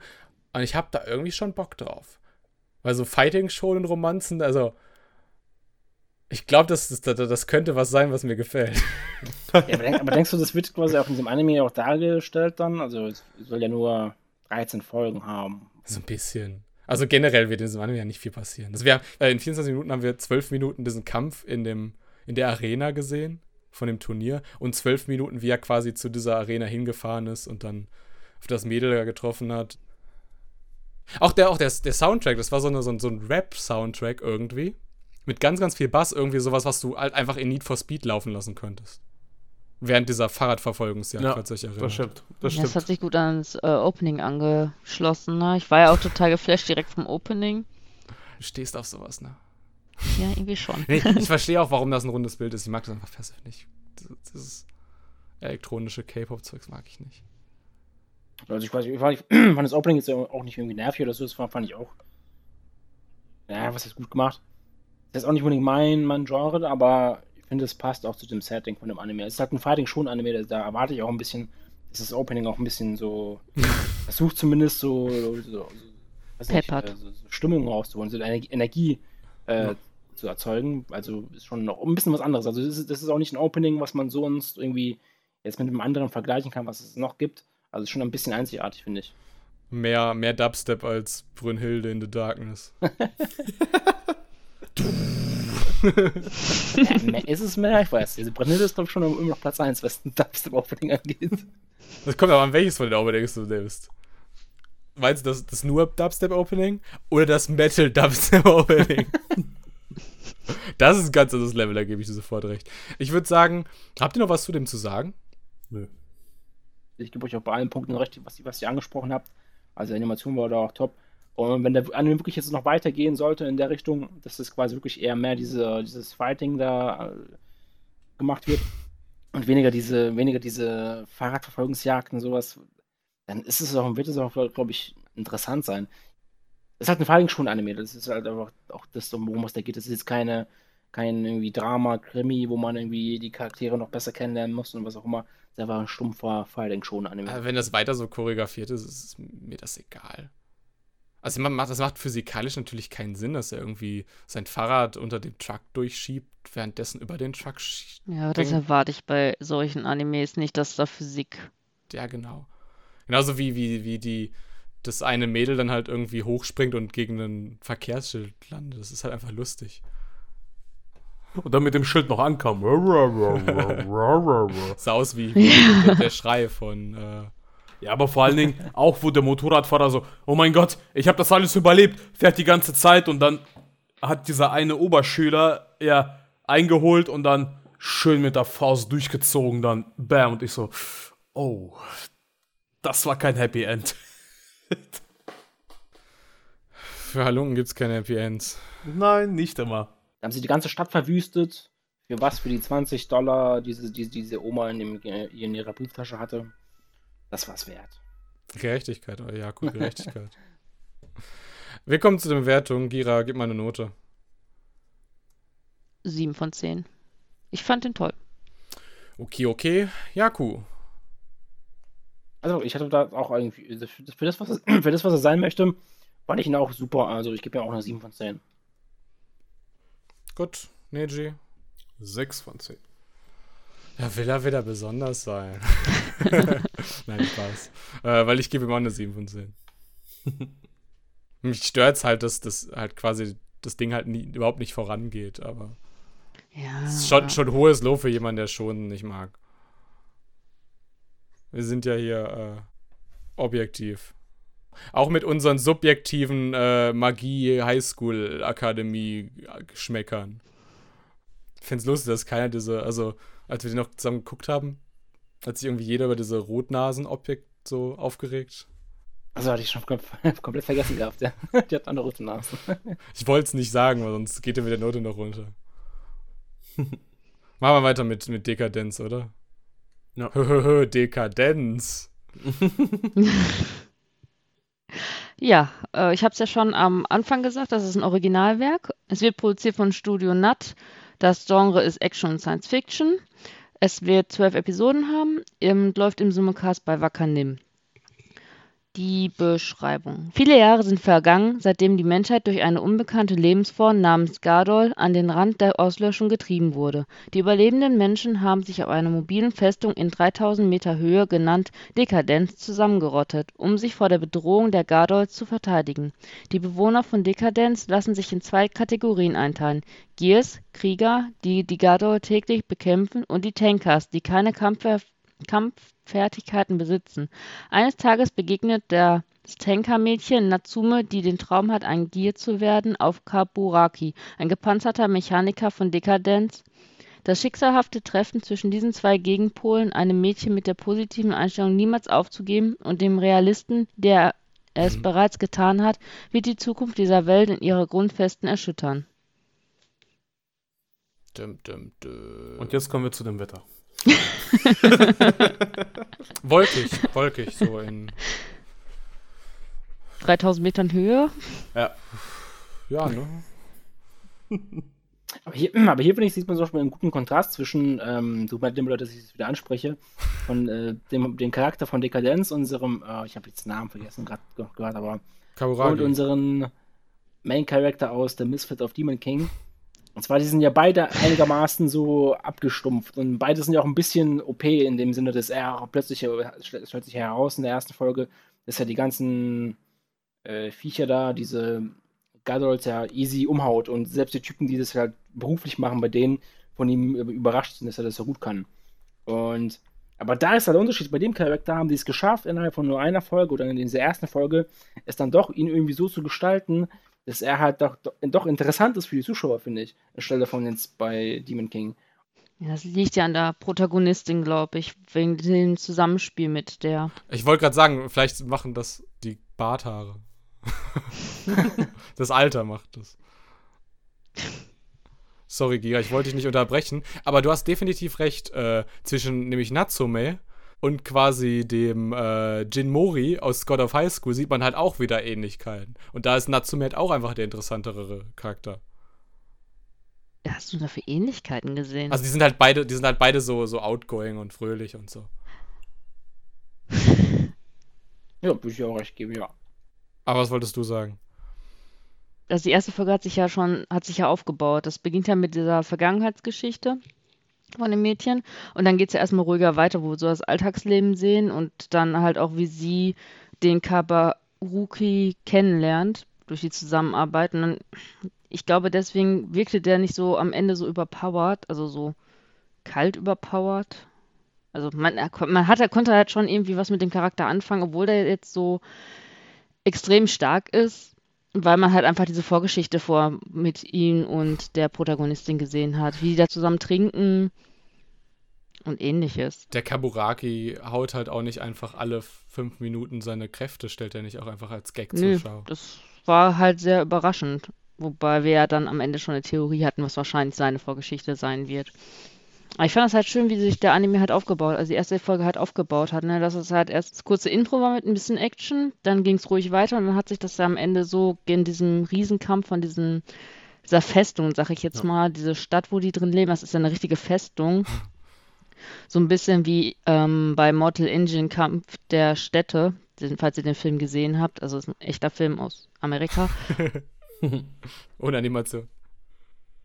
Und ich habe da irgendwie schon Bock drauf. Weil so Fighting schon in Romanzen, also ich glaube, das, das, das könnte was sein, was mir gefällt. Ja, aber, denk, aber, denkst du, das wird quasi auch in diesem Anime auch dargestellt dann? Also es soll ja nur 13 Folgen haben. So ein bisschen. Also generell wird in diesem Anime ja nicht viel passieren. Also wir äh, in 24 Minuten haben wir 12 Minuten diesen Kampf in, dem, in der Arena gesehen, von dem Turnier, und 12 Minuten, wie er quasi zu dieser Arena hingefahren ist und dann auf das Mädel da getroffen hat. Auch der, auch der, der Soundtrack, das war so, eine, so ein Rap-Soundtrack irgendwie. Mit ganz, ganz viel Bass, irgendwie sowas, was du halt einfach in Need for Speed laufen lassen könntest. Während dieser Fahrradverfolgungsjagd, ja, falls euch erinnert. Das stimmt. Das, stimmt. das hat sich gut ans äh, Opening angeschlossen, ne? Ich war ja auch total geflasht direkt vom Opening. Du stehst auf sowas, ne? Ja, irgendwie schon. Nee, ich verstehe auch, warum das ein rundes Bild ist. Ich mag das einfach passiv nicht. Dieses elektronische K-Pop-Zeugs mag ich nicht. Also ich weiß nicht, ich fand das Opening jetzt auch nicht irgendwie nervig oder so, das fand ich auch. Ja, was ist gut gemacht. Das ist auch nicht unbedingt mein, mein Genre, aber finde, es passt auch zu dem Setting von dem Anime. Es ist halt ein Fighting schon Anime, da erwarte ich auch ein bisschen, dass das Opening auch ein bisschen so, versucht zumindest so, so, so, nicht, äh, so, so Stimmung rauszuholen, so eine Energie äh, ja. zu erzeugen. Also ist schon noch ein bisschen was anderes. Also das ist, das ist auch nicht ein Opening, was man sonst irgendwie jetzt mit einem anderen vergleichen kann, was es noch gibt. Also schon ein bisschen einzigartig, finde ich. Mehr, mehr Dubstep als Brünnhilde in the Darkness. ja, ist es mehr? Ich weiß. Diese Brennende ist, glaube ich, schon immer noch Platz 1, was ein Dubstep-Opening angeht. Das kommt aber an, welches von den Openings du nimmst. Meinst du das, das nur Dubstep-Opening oder das Metal-Dubstep-Opening? das ist ein ganz anderes Level, da gebe ich dir sofort recht. Ich würde sagen, habt ihr noch was zu dem zu sagen? Nö. Ich gebe euch auch bei allen Punkten recht, was, was ihr angesprochen habt. Also, die Animation war da auch top. Und wenn der Anime wirklich jetzt noch weitergehen sollte in der Richtung, dass es quasi wirklich eher mehr diese, dieses Fighting da gemacht wird und weniger diese, weniger diese Fahrradverfolgungsjagden und sowas, dann ist es auch, wird es auch, glaube ich, interessant sein. Es ist halt ein Fighting schon Anime, das ist halt einfach auch das, worum es da geht. Das ist jetzt keine, kein irgendwie Drama, Krimi, wo man irgendwie die Charaktere noch besser kennenlernen muss und was auch immer. Das war ein stumpfer Fighting schon Anime. Wenn das weiter so choreografiert ist, ist mir das egal. Also man macht, das macht physikalisch natürlich keinen Sinn, dass er irgendwie sein Fahrrad unter dem Truck durchschiebt, währenddessen über den Truck schiebt. Ja, das erwarte ich bei solchen Animes nicht, dass da Physik. Ja, genau. Genauso wie, wie, wie die, das eine Mädel dann halt irgendwie hochspringt und gegen ein Verkehrsschild landet. Das ist halt einfach lustig. Und dann mit dem Schild noch ankam. Sah aus wie, wie der, der, Schrei von. Äh, ja, aber vor allen Dingen auch, wo der Motorradfahrer so, oh mein Gott, ich habe das alles überlebt, fährt die ganze Zeit und dann hat dieser eine Oberschüler ja eingeholt und dann schön mit der Faust durchgezogen, dann bam und ich so, oh, das war kein Happy End. Für Halunken gibt es keine Happy Ends. Nein, nicht immer. Da haben sie die ganze Stadt verwüstet. Für was? Für die 20 Dollar, diese, diese, diese Oma in, dem, in ihrer Brieftasche hatte. Das war's wert. Gerechtigkeit, oh ja, gut, Gerechtigkeit. Wir kommen zu der Bewertung. Gira, gib mal eine Note. 7 von 10. Ich fand den toll. Okay, okay. Jaku. Also, ich hatte da auch irgendwie, für das, was er, für das, was er sein möchte, fand ich ihn auch super. Also, ich gebe ihm auch eine 7 von 10. Gut, Neji. 6 von 10. Ja, will er wieder besonders sein. Nein, Spaß. Äh, weil ich gebe ihm auch eine 7 von 10. Mich stört es halt, dass das halt quasi das Ding halt nie, überhaupt nicht vorangeht, aber. Ja. Es ist schon, schon hohes Lob für jemanden, der schon nicht mag. Wir sind ja hier äh, objektiv. Auch mit unseren subjektiven äh, Magie Highschool Akademie Geschmäckern. Ich finde es lustig, dass keiner diese, also als wir die noch zusammen geguckt haben, hat sich irgendwie jeder über diese Rotnasen-Objekt so aufgeregt. Also hatte ich schon komplett vergessen gehabt, ja. Die hat andere rote Nasen. Ich wollte es nicht sagen, weil sonst geht ja mit der Note noch runter. Machen wir weiter mit, mit Dekadenz, oder? Ja. Dekadenz. ja, äh, ich habe es ja schon am Anfang gesagt, das ist ein Originalwerk. Es wird produziert von Studio Nut. Das Genre ist Action und Science Fiction. Es wird zwölf Episoden haben und läuft im Simulcast bei Wakanim. Die Beschreibung. Viele Jahre sind vergangen, seitdem die Menschheit durch eine unbekannte Lebensform namens Gardol an den Rand der Auslöschung getrieben wurde. Die überlebenden Menschen haben sich auf einer mobilen Festung in 3000 Meter Höhe, genannt Dekadenz, zusammengerottet, um sich vor der Bedrohung der Gardols zu verteidigen. Die Bewohner von Dekadenz lassen sich in zwei Kategorien einteilen: Gears, Krieger, die die Gardol täglich bekämpfen, und die Tankers, die keine Kampfwehr Kampffertigkeiten besitzen. Eines Tages begegnet das Tankermädchen Natsume, die den Traum hat, ein Gear zu werden, auf Kaburaki, ein gepanzerter Mechaniker von Dekadenz. Das schicksalhafte Treffen zwischen diesen zwei Gegenpolen, einem Mädchen mit der positiven Einstellung, niemals aufzugeben, und dem Realisten, der es mhm. bereits getan hat, wird die Zukunft dieser Welt in ihre Grundfesten erschüttern. Dum, dum, dum. Und jetzt kommen wir zu dem Wetter. wolkig, wolkig, so in 3000 Metern Höhe. Ja. Ja, ne? Aber hier, aber hier finde ich, sieht man zum Beispiel einen guten Kontrast zwischen, ähm, tut mir leid, dass ich es wieder anspreche, von äh, dem, dem Charakter von Dekadenz, unserem, äh, ich habe jetzt den Namen vergessen, gerade gehört, aber Kaburagi. und unseren Main Character aus The Misfit of Demon King, und zwar, die sind ja beide einigermaßen so abgestumpft und beide sind ja auch ein bisschen OP in dem Sinne, dass er plötzlich, es stellt sich heraus in der ersten Folge, dass ja die ganzen äh, Viecher da, diese Gadolts ja easy umhaut und selbst die Typen, die das halt beruflich machen, bei denen von ihm überrascht sind, dass er das so gut kann. Und aber da ist halt der Unterschied. Bei dem Charakter haben die es geschafft, innerhalb von nur einer Folge oder in dieser ersten Folge, es dann doch ihn irgendwie so zu gestalten, dass er halt doch, doch interessant ist für die Zuschauer, finde ich, anstelle von jetzt bei Demon King. Ja, das liegt ja an der Protagonistin, glaube ich, wegen dem Zusammenspiel mit der. Ich wollte gerade sagen, vielleicht machen das die Barthaare. das Alter macht das. Sorry, Gira, ich wollte dich nicht unterbrechen. Aber du hast definitiv recht. Äh, zwischen nämlich Natsume und quasi dem äh, Jin Mori aus God of High School sieht man halt auch wieder Ähnlichkeiten. Und da ist Natsume halt auch einfach der interessantere Charakter. Ja, hast du da für Ähnlichkeiten gesehen? Also die sind halt beide, die sind halt beide so, so outgoing und fröhlich und so. Ja, würde ich auch recht geben, ja. Aber was wolltest du sagen? Also die erste Folge hat sich ja schon, hat sich ja aufgebaut. Das beginnt ja mit dieser Vergangenheitsgeschichte von dem Mädchen. Und dann geht es ja erstmal ruhiger weiter, wo wir so das Alltagsleben sehen und dann halt auch, wie sie den Kabaruki kennenlernt durch die Zusammenarbeit. Und dann, ich glaube, deswegen wirkte der nicht so am Ende so überpowered, also so kalt überpowered. Also man, man hat, er konnte halt schon irgendwie was mit dem Charakter anfangen, obwohl der jetzt so extrem stark ist, weil man halt einfach diese Vorgeschichte vor mit ihm und der Protagonistin gesehen hat, wie die da zusammen trinken und ähnliches. Der Kaburaki haut halt auch nicht einfach alle fünf Minuten seine Kräfte, stellt er nicht auch einfach als Gag Nö, zur Schau. das war halt sehr überraschend. Wobei wir ja dann am Ende schon eine Theorie hatten, was wahrscheinlich seine Vorgeschichte sein wird. Aber ich fand es halt schön, wie sich der Anime halt aufgebaut, also die erste Folge halt aufgebaut hat, ne? Dass es halt erst das kurze Intro war mit ein bisschen Action, dann ging es ruhig weiter und dann hat sich das ja am Ende so in diesem Riesenkampf von diesen, dieser Festung, sag ich jetzt Ja. mal, diese Stadt, wo die drin leben, das ist ja eine richtige Festung. So ein bisschen wie ähm, bei Mortal Engine Kampf der Städte, falls ihr den Film gesehen habt. Also es ist ein echter Film aus Amerika. Ohne Animation.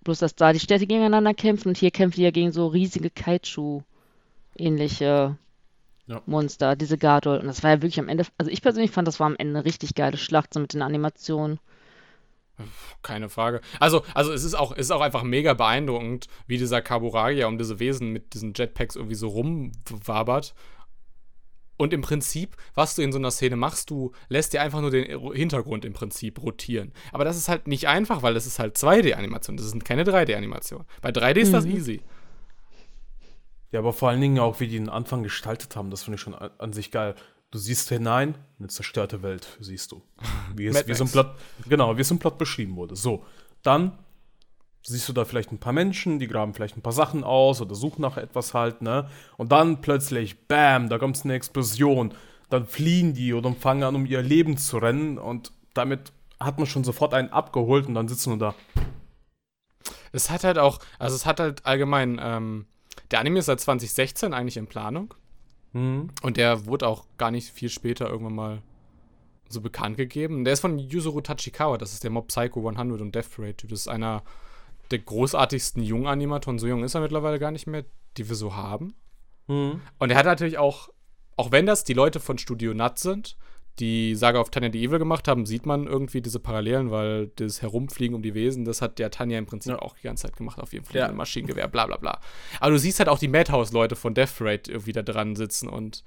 Bloß, dass da die Städte gegeneinander kämpfen und hier kämpfen die ja gegen so riesige Kaiju-ähnliche Ja. Monster, diese Gardol. Und das war ja wirklich am Ende, also ich persönlich fand, das war am Ende eine richtig geile Schlacht, so mit den Animationen. Keine Frage. Also, also es ist auch, es ist auch einfach mega beeindruckend, wie dieser Kaburagi um diese Wesen mit diesen Jetpacks irgendwie so rumwabert. Und im Prinzip, was du in so einer Szene machst, du lässt dir einfach nur den Hintergrund im Prinzip rotieren. Aber das ist halt nicht einfach, weil das ist halt 2D-Animation. Das sind keine 3D-Animation. Bei 3D ist das Mhm. easy. Ja, aber vor allen Dingen auch, wie die den Anfang gestaltet haben, das finde ich schon an, sich geil. Du siehst hinein, eine zerstörte Welt, siehst du. Wie es, wie es im Max. Plot, genau, wie es im Plot beschrieben wurde. So, dann siehst du da vielleicht ein paar Menschen, die graben vielleicht ein paar Sachen aus oder suchen nach etwas halt, ne? Und dann plötzlich, bam, da kommt eine Explosion. Dann fliehen die oder fangen an, um ihr Leben zu rennen und damit hat man schon sofort einen abgeholt und dann sitzen wir da. Es hat halt auch, also es hat halt allgemein, ähm, der Anime ist seit 2016 eigentlich in Planung. Mhm. Und der wurde auch gar nicht viel später irgendwann mal so bekannt gegeben. Der ist von Yuzuru Tachikawa, das ist der Mob Psycho 100 und Death Parade Typ. Das ist einer der großartigsten Junganimatoren. So jung ist er mittlerweile gar nicht mehr, die wir so haben. Mhm. Und er hat natürlich auch, auch wenn das die Leute von Studio Nut sind, die Saga of Tanya the Evil gemacht haben, sieht man irgendwie diese Parallelen, weil das Herumfliegen um die Wesen, das hat der Tanya im Prinzip Ja. auch die ganze Zeit gemacht, auf jedem fliegenden Ja. Maschinengewehr, bla bla bla. Aber du siehst halt auch die Madhouse-Leute von Death Parade irgendwie da dran sitzen und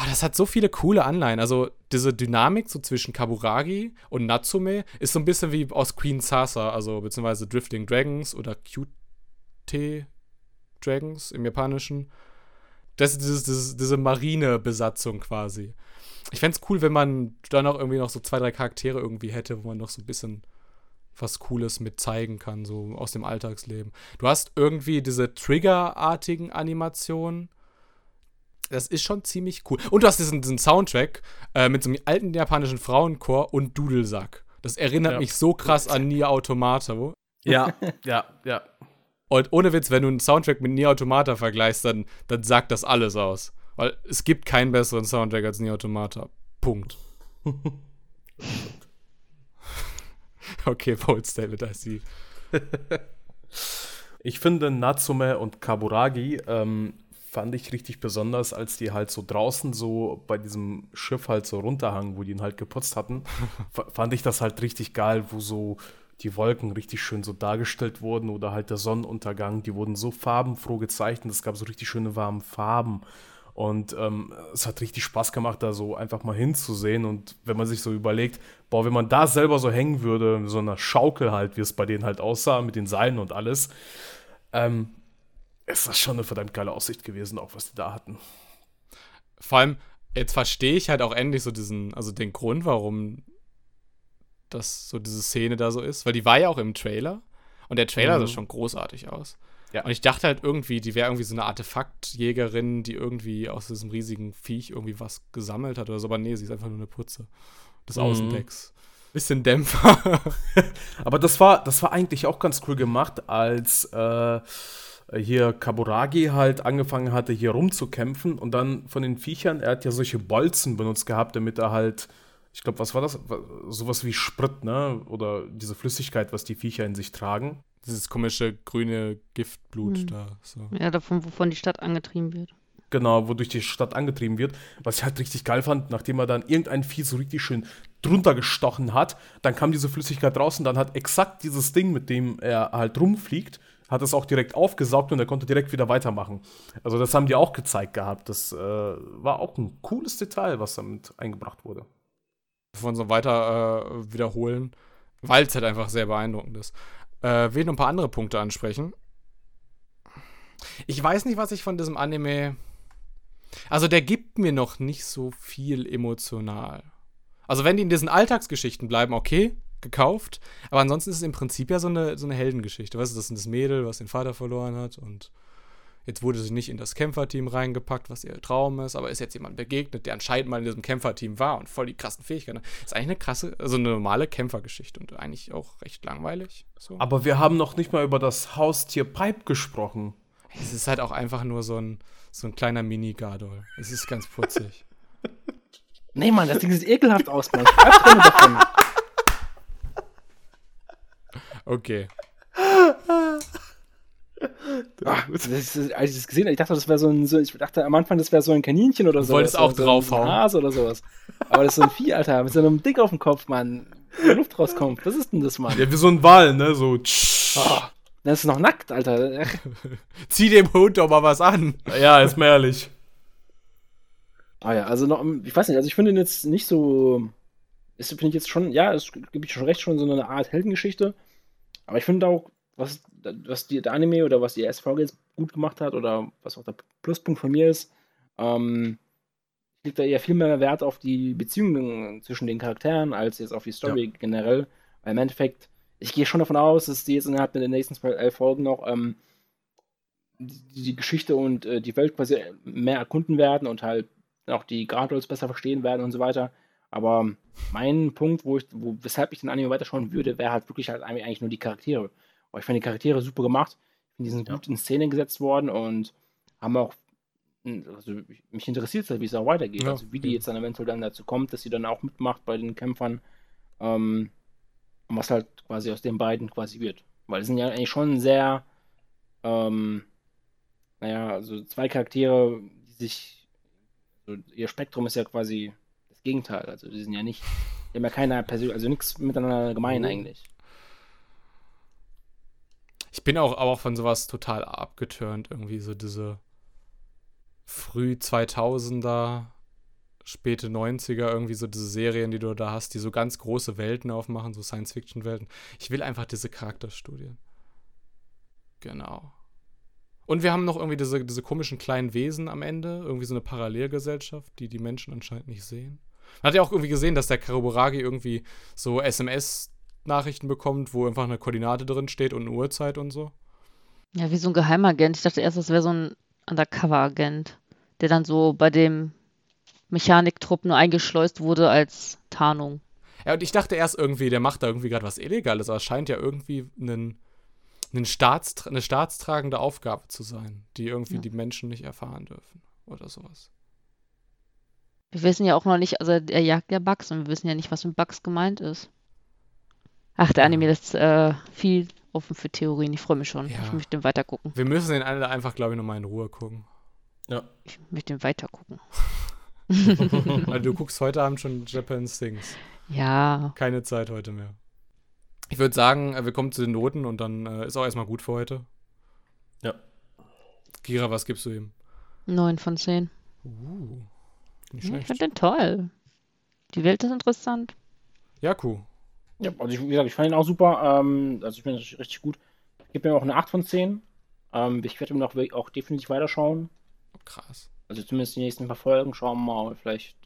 Ah, das hat so viele coole Anleihen. Also diese Dynamik so zwischen Kaburagi und Natsume ist so ein bisschen wie aus Queen Sasa, also beziehungsweise Drifting Dragons oder QT Dragons im Japanischen. Das ist dieses, diese Marine-Besatzung quasi. Ich fände es cool, wenn man da noch irgendwie noch so zwei, drei Charaktere irgendwie hätte, wo man noch so ein bisschen was Cooles mit zeigen kann, so aus dem Alltagsleben. Du hast irgendwie diese Trigger-artigen Animationen. Das ist schon ziemlich cool. Und du hast diesen, diesen Soundtrack äh, mit so einem alten japanischen Frauenchor und Dudelsack. Das erinnert Ja. mich so krass an Nier Automata. Ja, ja, ja. Und ohne Witz, wenn du einen Soundtrack mit Nier Automata vergleichst, dann, dann sagt das alles aus. Weil es gibt keinen besseren Soundtrack als Nier Automata. Punkt. okay, Paul's David, I see. Ich finde Natsume und Kaburagi ähm, fand ich richtig besonders, als die halt so draußen so bei diesem Schiff halt so runterhangen, wo die ihn halt geputzt hatten. Fand ich das halt richtig geil, wo so die Wolken richtig schön so dargestellt wurden oder halt der Sonnenuntergang, die wurden so farbenfroh gezeichnet, es gab so richtig schöne warme Farben. Und ähm, es hat richtig Spaß gemacht, da so einfach mal hinzusehen. Und wenn man sich so überlegt, boah, wenn man da selber so hängen würde, so einer Schaukel halt, wie es bei denen halt aussah, mit den Seilen und alles, ähm, ist das schon eine verdammt geile Aussicht gewesen, auch was die da hatten. Vor allem, jetzt verstehe ich halt auch endlich so diesen, also den Grund, warum das so diese Szene da so ist. Weil die war ja auch im Trailer. Und der Trailer mhm. sah schon großartig aus. Ja. Und ich dachte halt irgendwie, die wäre irgendwie so eine Artefaktjägerin, die irgendwie aus diesem riesigen Viech irgendwie was gesammelt hat oder so. Aber nee, sie ist einfach nur eine Putze des mhm. Außendecks. Bisschen Dämpfer. Aber das war, das war eigentlich auch ganz cool gemacht, als äh, hier Kaburagi halt angefangen hatte, hier rumzukämpfen und dann von den Viechern, er hat ja solche Bolzen benutzt gehabt, damit er halt, ich glaube, was war das? Sowas wie Sprit, ne? Oder diese Flüssigkeit, was die Viecher in sich tragen. Dieses komische grüne Giftblut mhm. da. So. Ja, davon, wovon die Stadt angetrieben wird. Genau, wodurch die Stadt angetrieben wird. Was ich halt richtig geil fand, nachdem er dann irgendein Vieh so richtig schön drunter gestochen hat, dann kam diese Flüssigkeit raus und dann hat exakt dieses Ding, mit dem er halt rumfliegt, hat es auch direkt aufgesaugt und er konnte direkt wieder weitermachen. Also das haben die auch gezeigt gehabt. Das äh, war auch ein cooles Detail, was damit eingebracht wurde. Von so weiter äh, wiederholen, weil es halt einfach sehr beeindruckend ist. Äh, will noch ein paar andere Punkte ansprechen. Ich weiß nicht, was ich von diesem Anime also der gibt mir noch nicht so viel emotional. Also wenn die in diesen Alltagsgeschichten bleiben, okay, gekauft. Aber ansonsten ist es im Prinzip ja so eine, so eine Heldengeschichte. Weißt du, das ist das Mädel, was den Vater verloren hat und jetzt wurde sie nicht in das Kämpferteam reingepackt, was ihr Traum ist, aber ist jetzt jemand begegnet, der anscheinend mal in diesem Kämpferteam war und voll die krassen Fähigkeiten. Ist eigentlich eine krasse, also eine normale Kämpfergeschichte und eigentlich auch recht langweilig. So. Aber wir haben noch nicht mal über das Haustier Pipe gesprochen. Es ist halt auch einfach nur so ein, so ein kleiner Mini-Gardol. Es ist ganz putzig. Nee, Mann, das Ding sieht ekelhaft aus, Mann. Ich davon. Okay. Ach, das ist, als ich das gesehen habe, ich dachte, das wäre so ein, so, ich dachte am Anfang, das wäre so ein Kaninchen oder so. Du wolltest auch so draufhauen. Ein Hase oder sowas. Aber das ist so ein Vieh, Alter, mit so einem Dick auf dem Kopf, Mann. Wo Luft rauskommt. Was ist denn das, Mann? Ja, wie so ein Wal, ne? So. Oh. Das ist noch nackt, Alter. Zieh dem Hund doch mal was an. Ja, ist mir ehrlich. Ah ja, also noch, ich weiß nicht, also ich finde ihn jetzt nicht so. Ist, finde ich jetzt schon, ja, es gibt schon recht, schon so eine Art Heldengeschichte. Aber ich finde auch, was, was die, der Anime oder was die Folge jetzt gut gemacht hat oder was auch der Pluspunkt von mir ist, ähm, liegt da eher viel mehr Wert auf die Beziehungen zwischen den Charakteren als jetzt auf die Story ja. generell. Weil im Endeffekt, ich gehe schon davon aus, dass die jetzt innerhalb der nächsten elf Folgen noch ähm, die, die, Geschichte und äh, die Welt quasi mehr erkunden werden und halt auch die Guardrails besser verstehen werden und so weiter. Aber mein Punkt, wo ich, wo, weshalb ich den Anime weiterschauen würde, wäre halt wirklich halt eigentlich nur die Charaktere. Aber ich finde die Charaktere super gemacht. Ich finde, die sind ja. gut in Szene gesetzt worden und haben auch, also mich interessiert es halt, wie es auch weitergeht. Ja, also wie die jetzt dann eventuell dann dazu kommt, dass sie dann auch mitmacht bei den Kämpfern. Ähm, und was halt quasi aus den beiden quasi wird. Weil es sind ja eigentlich schon sehr, ähm, naja, also zwei Charaktere, die sich, also ihr Spektrum ist ja quasi das Gegenteil. Also die sind ja nicht, die haben ja keiner persönlich, also nichts miteinander gemein mhm. eigentlich. Ich bin auch, auch von sowas total abgeturnt, irgendwie so diese früh 2000er späte 90er, irgendwie so diese Serien, die du da hast, die so ganz große Welten aufmachen, so Science-Fiction-Welten. Ich will einfach diese Charakterstudien. Genau. Und wir haben noch irgendwie diese, diese komischen kleinen Wesen am Ende, irgendwie so eine Parallelgesellschaft, die die Menschen anscheinend nicht sehen. Man hat ja auch irgendwie gesehen, dass der Karuburagi irgendwie so SMS-Nachrichten bekommt, wo einfach eine Koordinate drin steht und eine Uhrzeit und so. Ja, wie so ein Geheimagent. Ich dachte erst, das wäre so ein Undercover-Agent, der dann so bei dem Mechaniktrupp nur eingeschleust wurde als Tarnung. Ja, und ich dachte erst irgendwie, der macht da irgendwie gerade was Illegales, aber es scheint ja irgendwie einen, einen Staats, eine staatstragende Aufgabe zu sein, die irgendwie ja. die Menschen nicht erfahren dürfen oder sowas. Wir wissen ja auch noch nicht, also er jagt ja Bugs und wir wissen ja nicht, was mit Bugs gemeint ist. Ach, der Anime ist äh, viel offen für Theorien. Ich freue mich schon. Ja. Ich möchte den weiter gucken. Wir müssen den alle einfach, glaube ich, nochmal in Ruhe gucken. Ja. Ich möchte den weiter gucken. Weil du guckst heute Abend schon Japan Things. Ja. Keine Zeit heute mehr. Ich würde sagen, äh, wir kommen zu den Noten und dann äh, ist auch erstmal gut für heute. Ja. Kira, was gibst du ihm? 9 von 10. Uh, nicht schlecht. Ich finde den toll. Die Welt ist interessant. Ja, cool. Ja, also ich, wie gesagt, ich fand ihn auch super. Ähm, also ich finde das richtig gut. Ich gebe mir auch eine 8 von 10. Ähm, ich werde ihm noch auch definitiv weiterschauen. Krass. Also zumindest die nächsten paar Folgen schauen wir mal. Vielleicht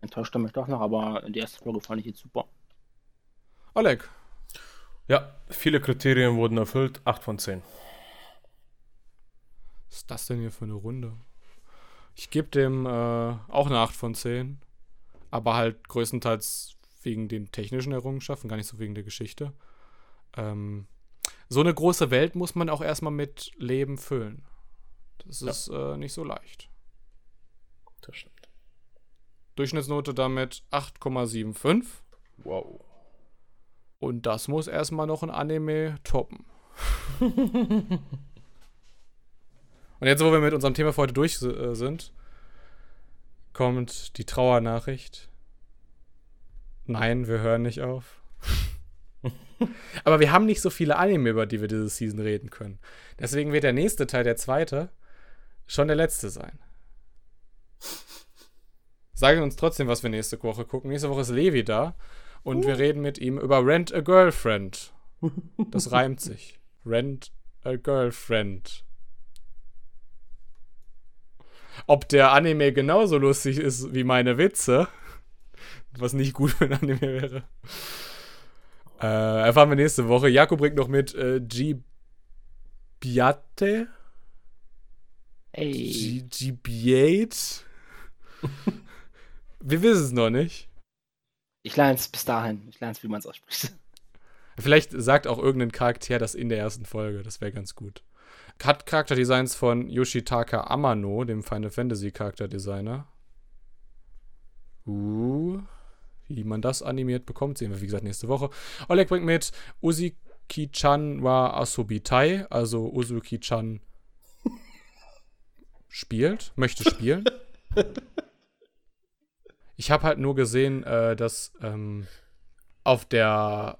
enttäuscht er mich doch noch, aber die erste Folge fand ich jetzt super. Oleg. Ja, viele Kriterien wurden erfüllt. 8 von 10. Was ist das denn hier für eine Runde? Ich gebe dem äh, auch eine 8 von 10. Aber halt größtenteils wegen den technischen Errungenschaften, gar nicht so wegen der Geschichte. Ähm, so eine große Welt muss man auch erstmal mit Leben füllen. Das Ja. ist äh, nicht so leicht. Das stimmt. Durchschnittsnote damit 8,75. Wow. Und das muss erstmal noch ein Anime toppen. Und jetzt, wo wir mit unserem Thema für heute durch äh, sind, kommt die Trauernachricht. Nein, wir hören nicht auf. Aber wir haben nicht so viele Anime, über die wir diese Season reden können. Deswegen wird der nächste Teil, der zweite, schon der letzte sein. Sagen uns trotzdem, was wir nächste Woche gucken. Nächste Woche ist Levi da und wir reden mit ihm über Rent a Girlfriend. Das reimt sich. Rent a Girlfriend. Ob der Anime genauso lustig ist wie meine Witze, was nicht gut für ein Anime wäre, äh, erfahren wir nächste Woche. Jakob bringt noch mit äh, Gibiate. Ey. Gibiate. wir wissen es noch nicht. Ich lerne es bis dahin. Ich lerne es, wie man es ausspricht. Vielleicht sagt auch irgendein Charakter das in der ersten Folge. Das wäre ganz gut. Hat Charakterdesigns von Yoshitaka Amano, dem Final Fantasy Charakterdesigner. Uh, wie man das animiert bekommt, sehen wir, wie gesagt, nächste Woche. Oleg bringt mit Uzuki-chan wa Asobitai, also Uzuki-chan spielt, möchte spielen. Ich habe halt nur gesehen, äh, dass ähm, auf der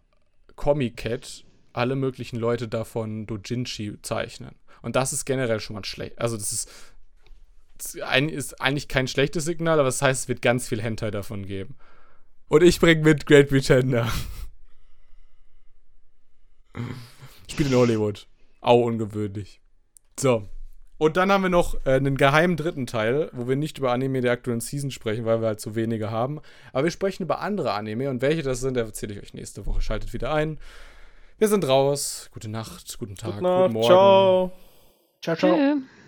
Comic Cat alle möglichen Leute davon Dojinshi zeichnen. Und das ist generell schon mal schlecht. Also das ist, das ist eigentlich kein schlechtes Signal, aber das heißt, es wird ganz viel Hentai davon geben. Und ich bringe mit Great Pretender. Spielt in Hollywood. Au, ungewöhnlich. So. Und dann haben wir noch äh, einen geheimen dritten Teil, wo wir nicht über Anime der aktuellen Season sprechen, weil wir halt so wenige haben. Aber wir sprechen über andere Anime und welche das sind, erzähle ich euch nächste Woche. Schaltet wieder ein. Wir sind raus. Gute Nacht, guten Tag, Gute Nacht. guten Morgen. Ciao. Ciao, ciao. Tschö.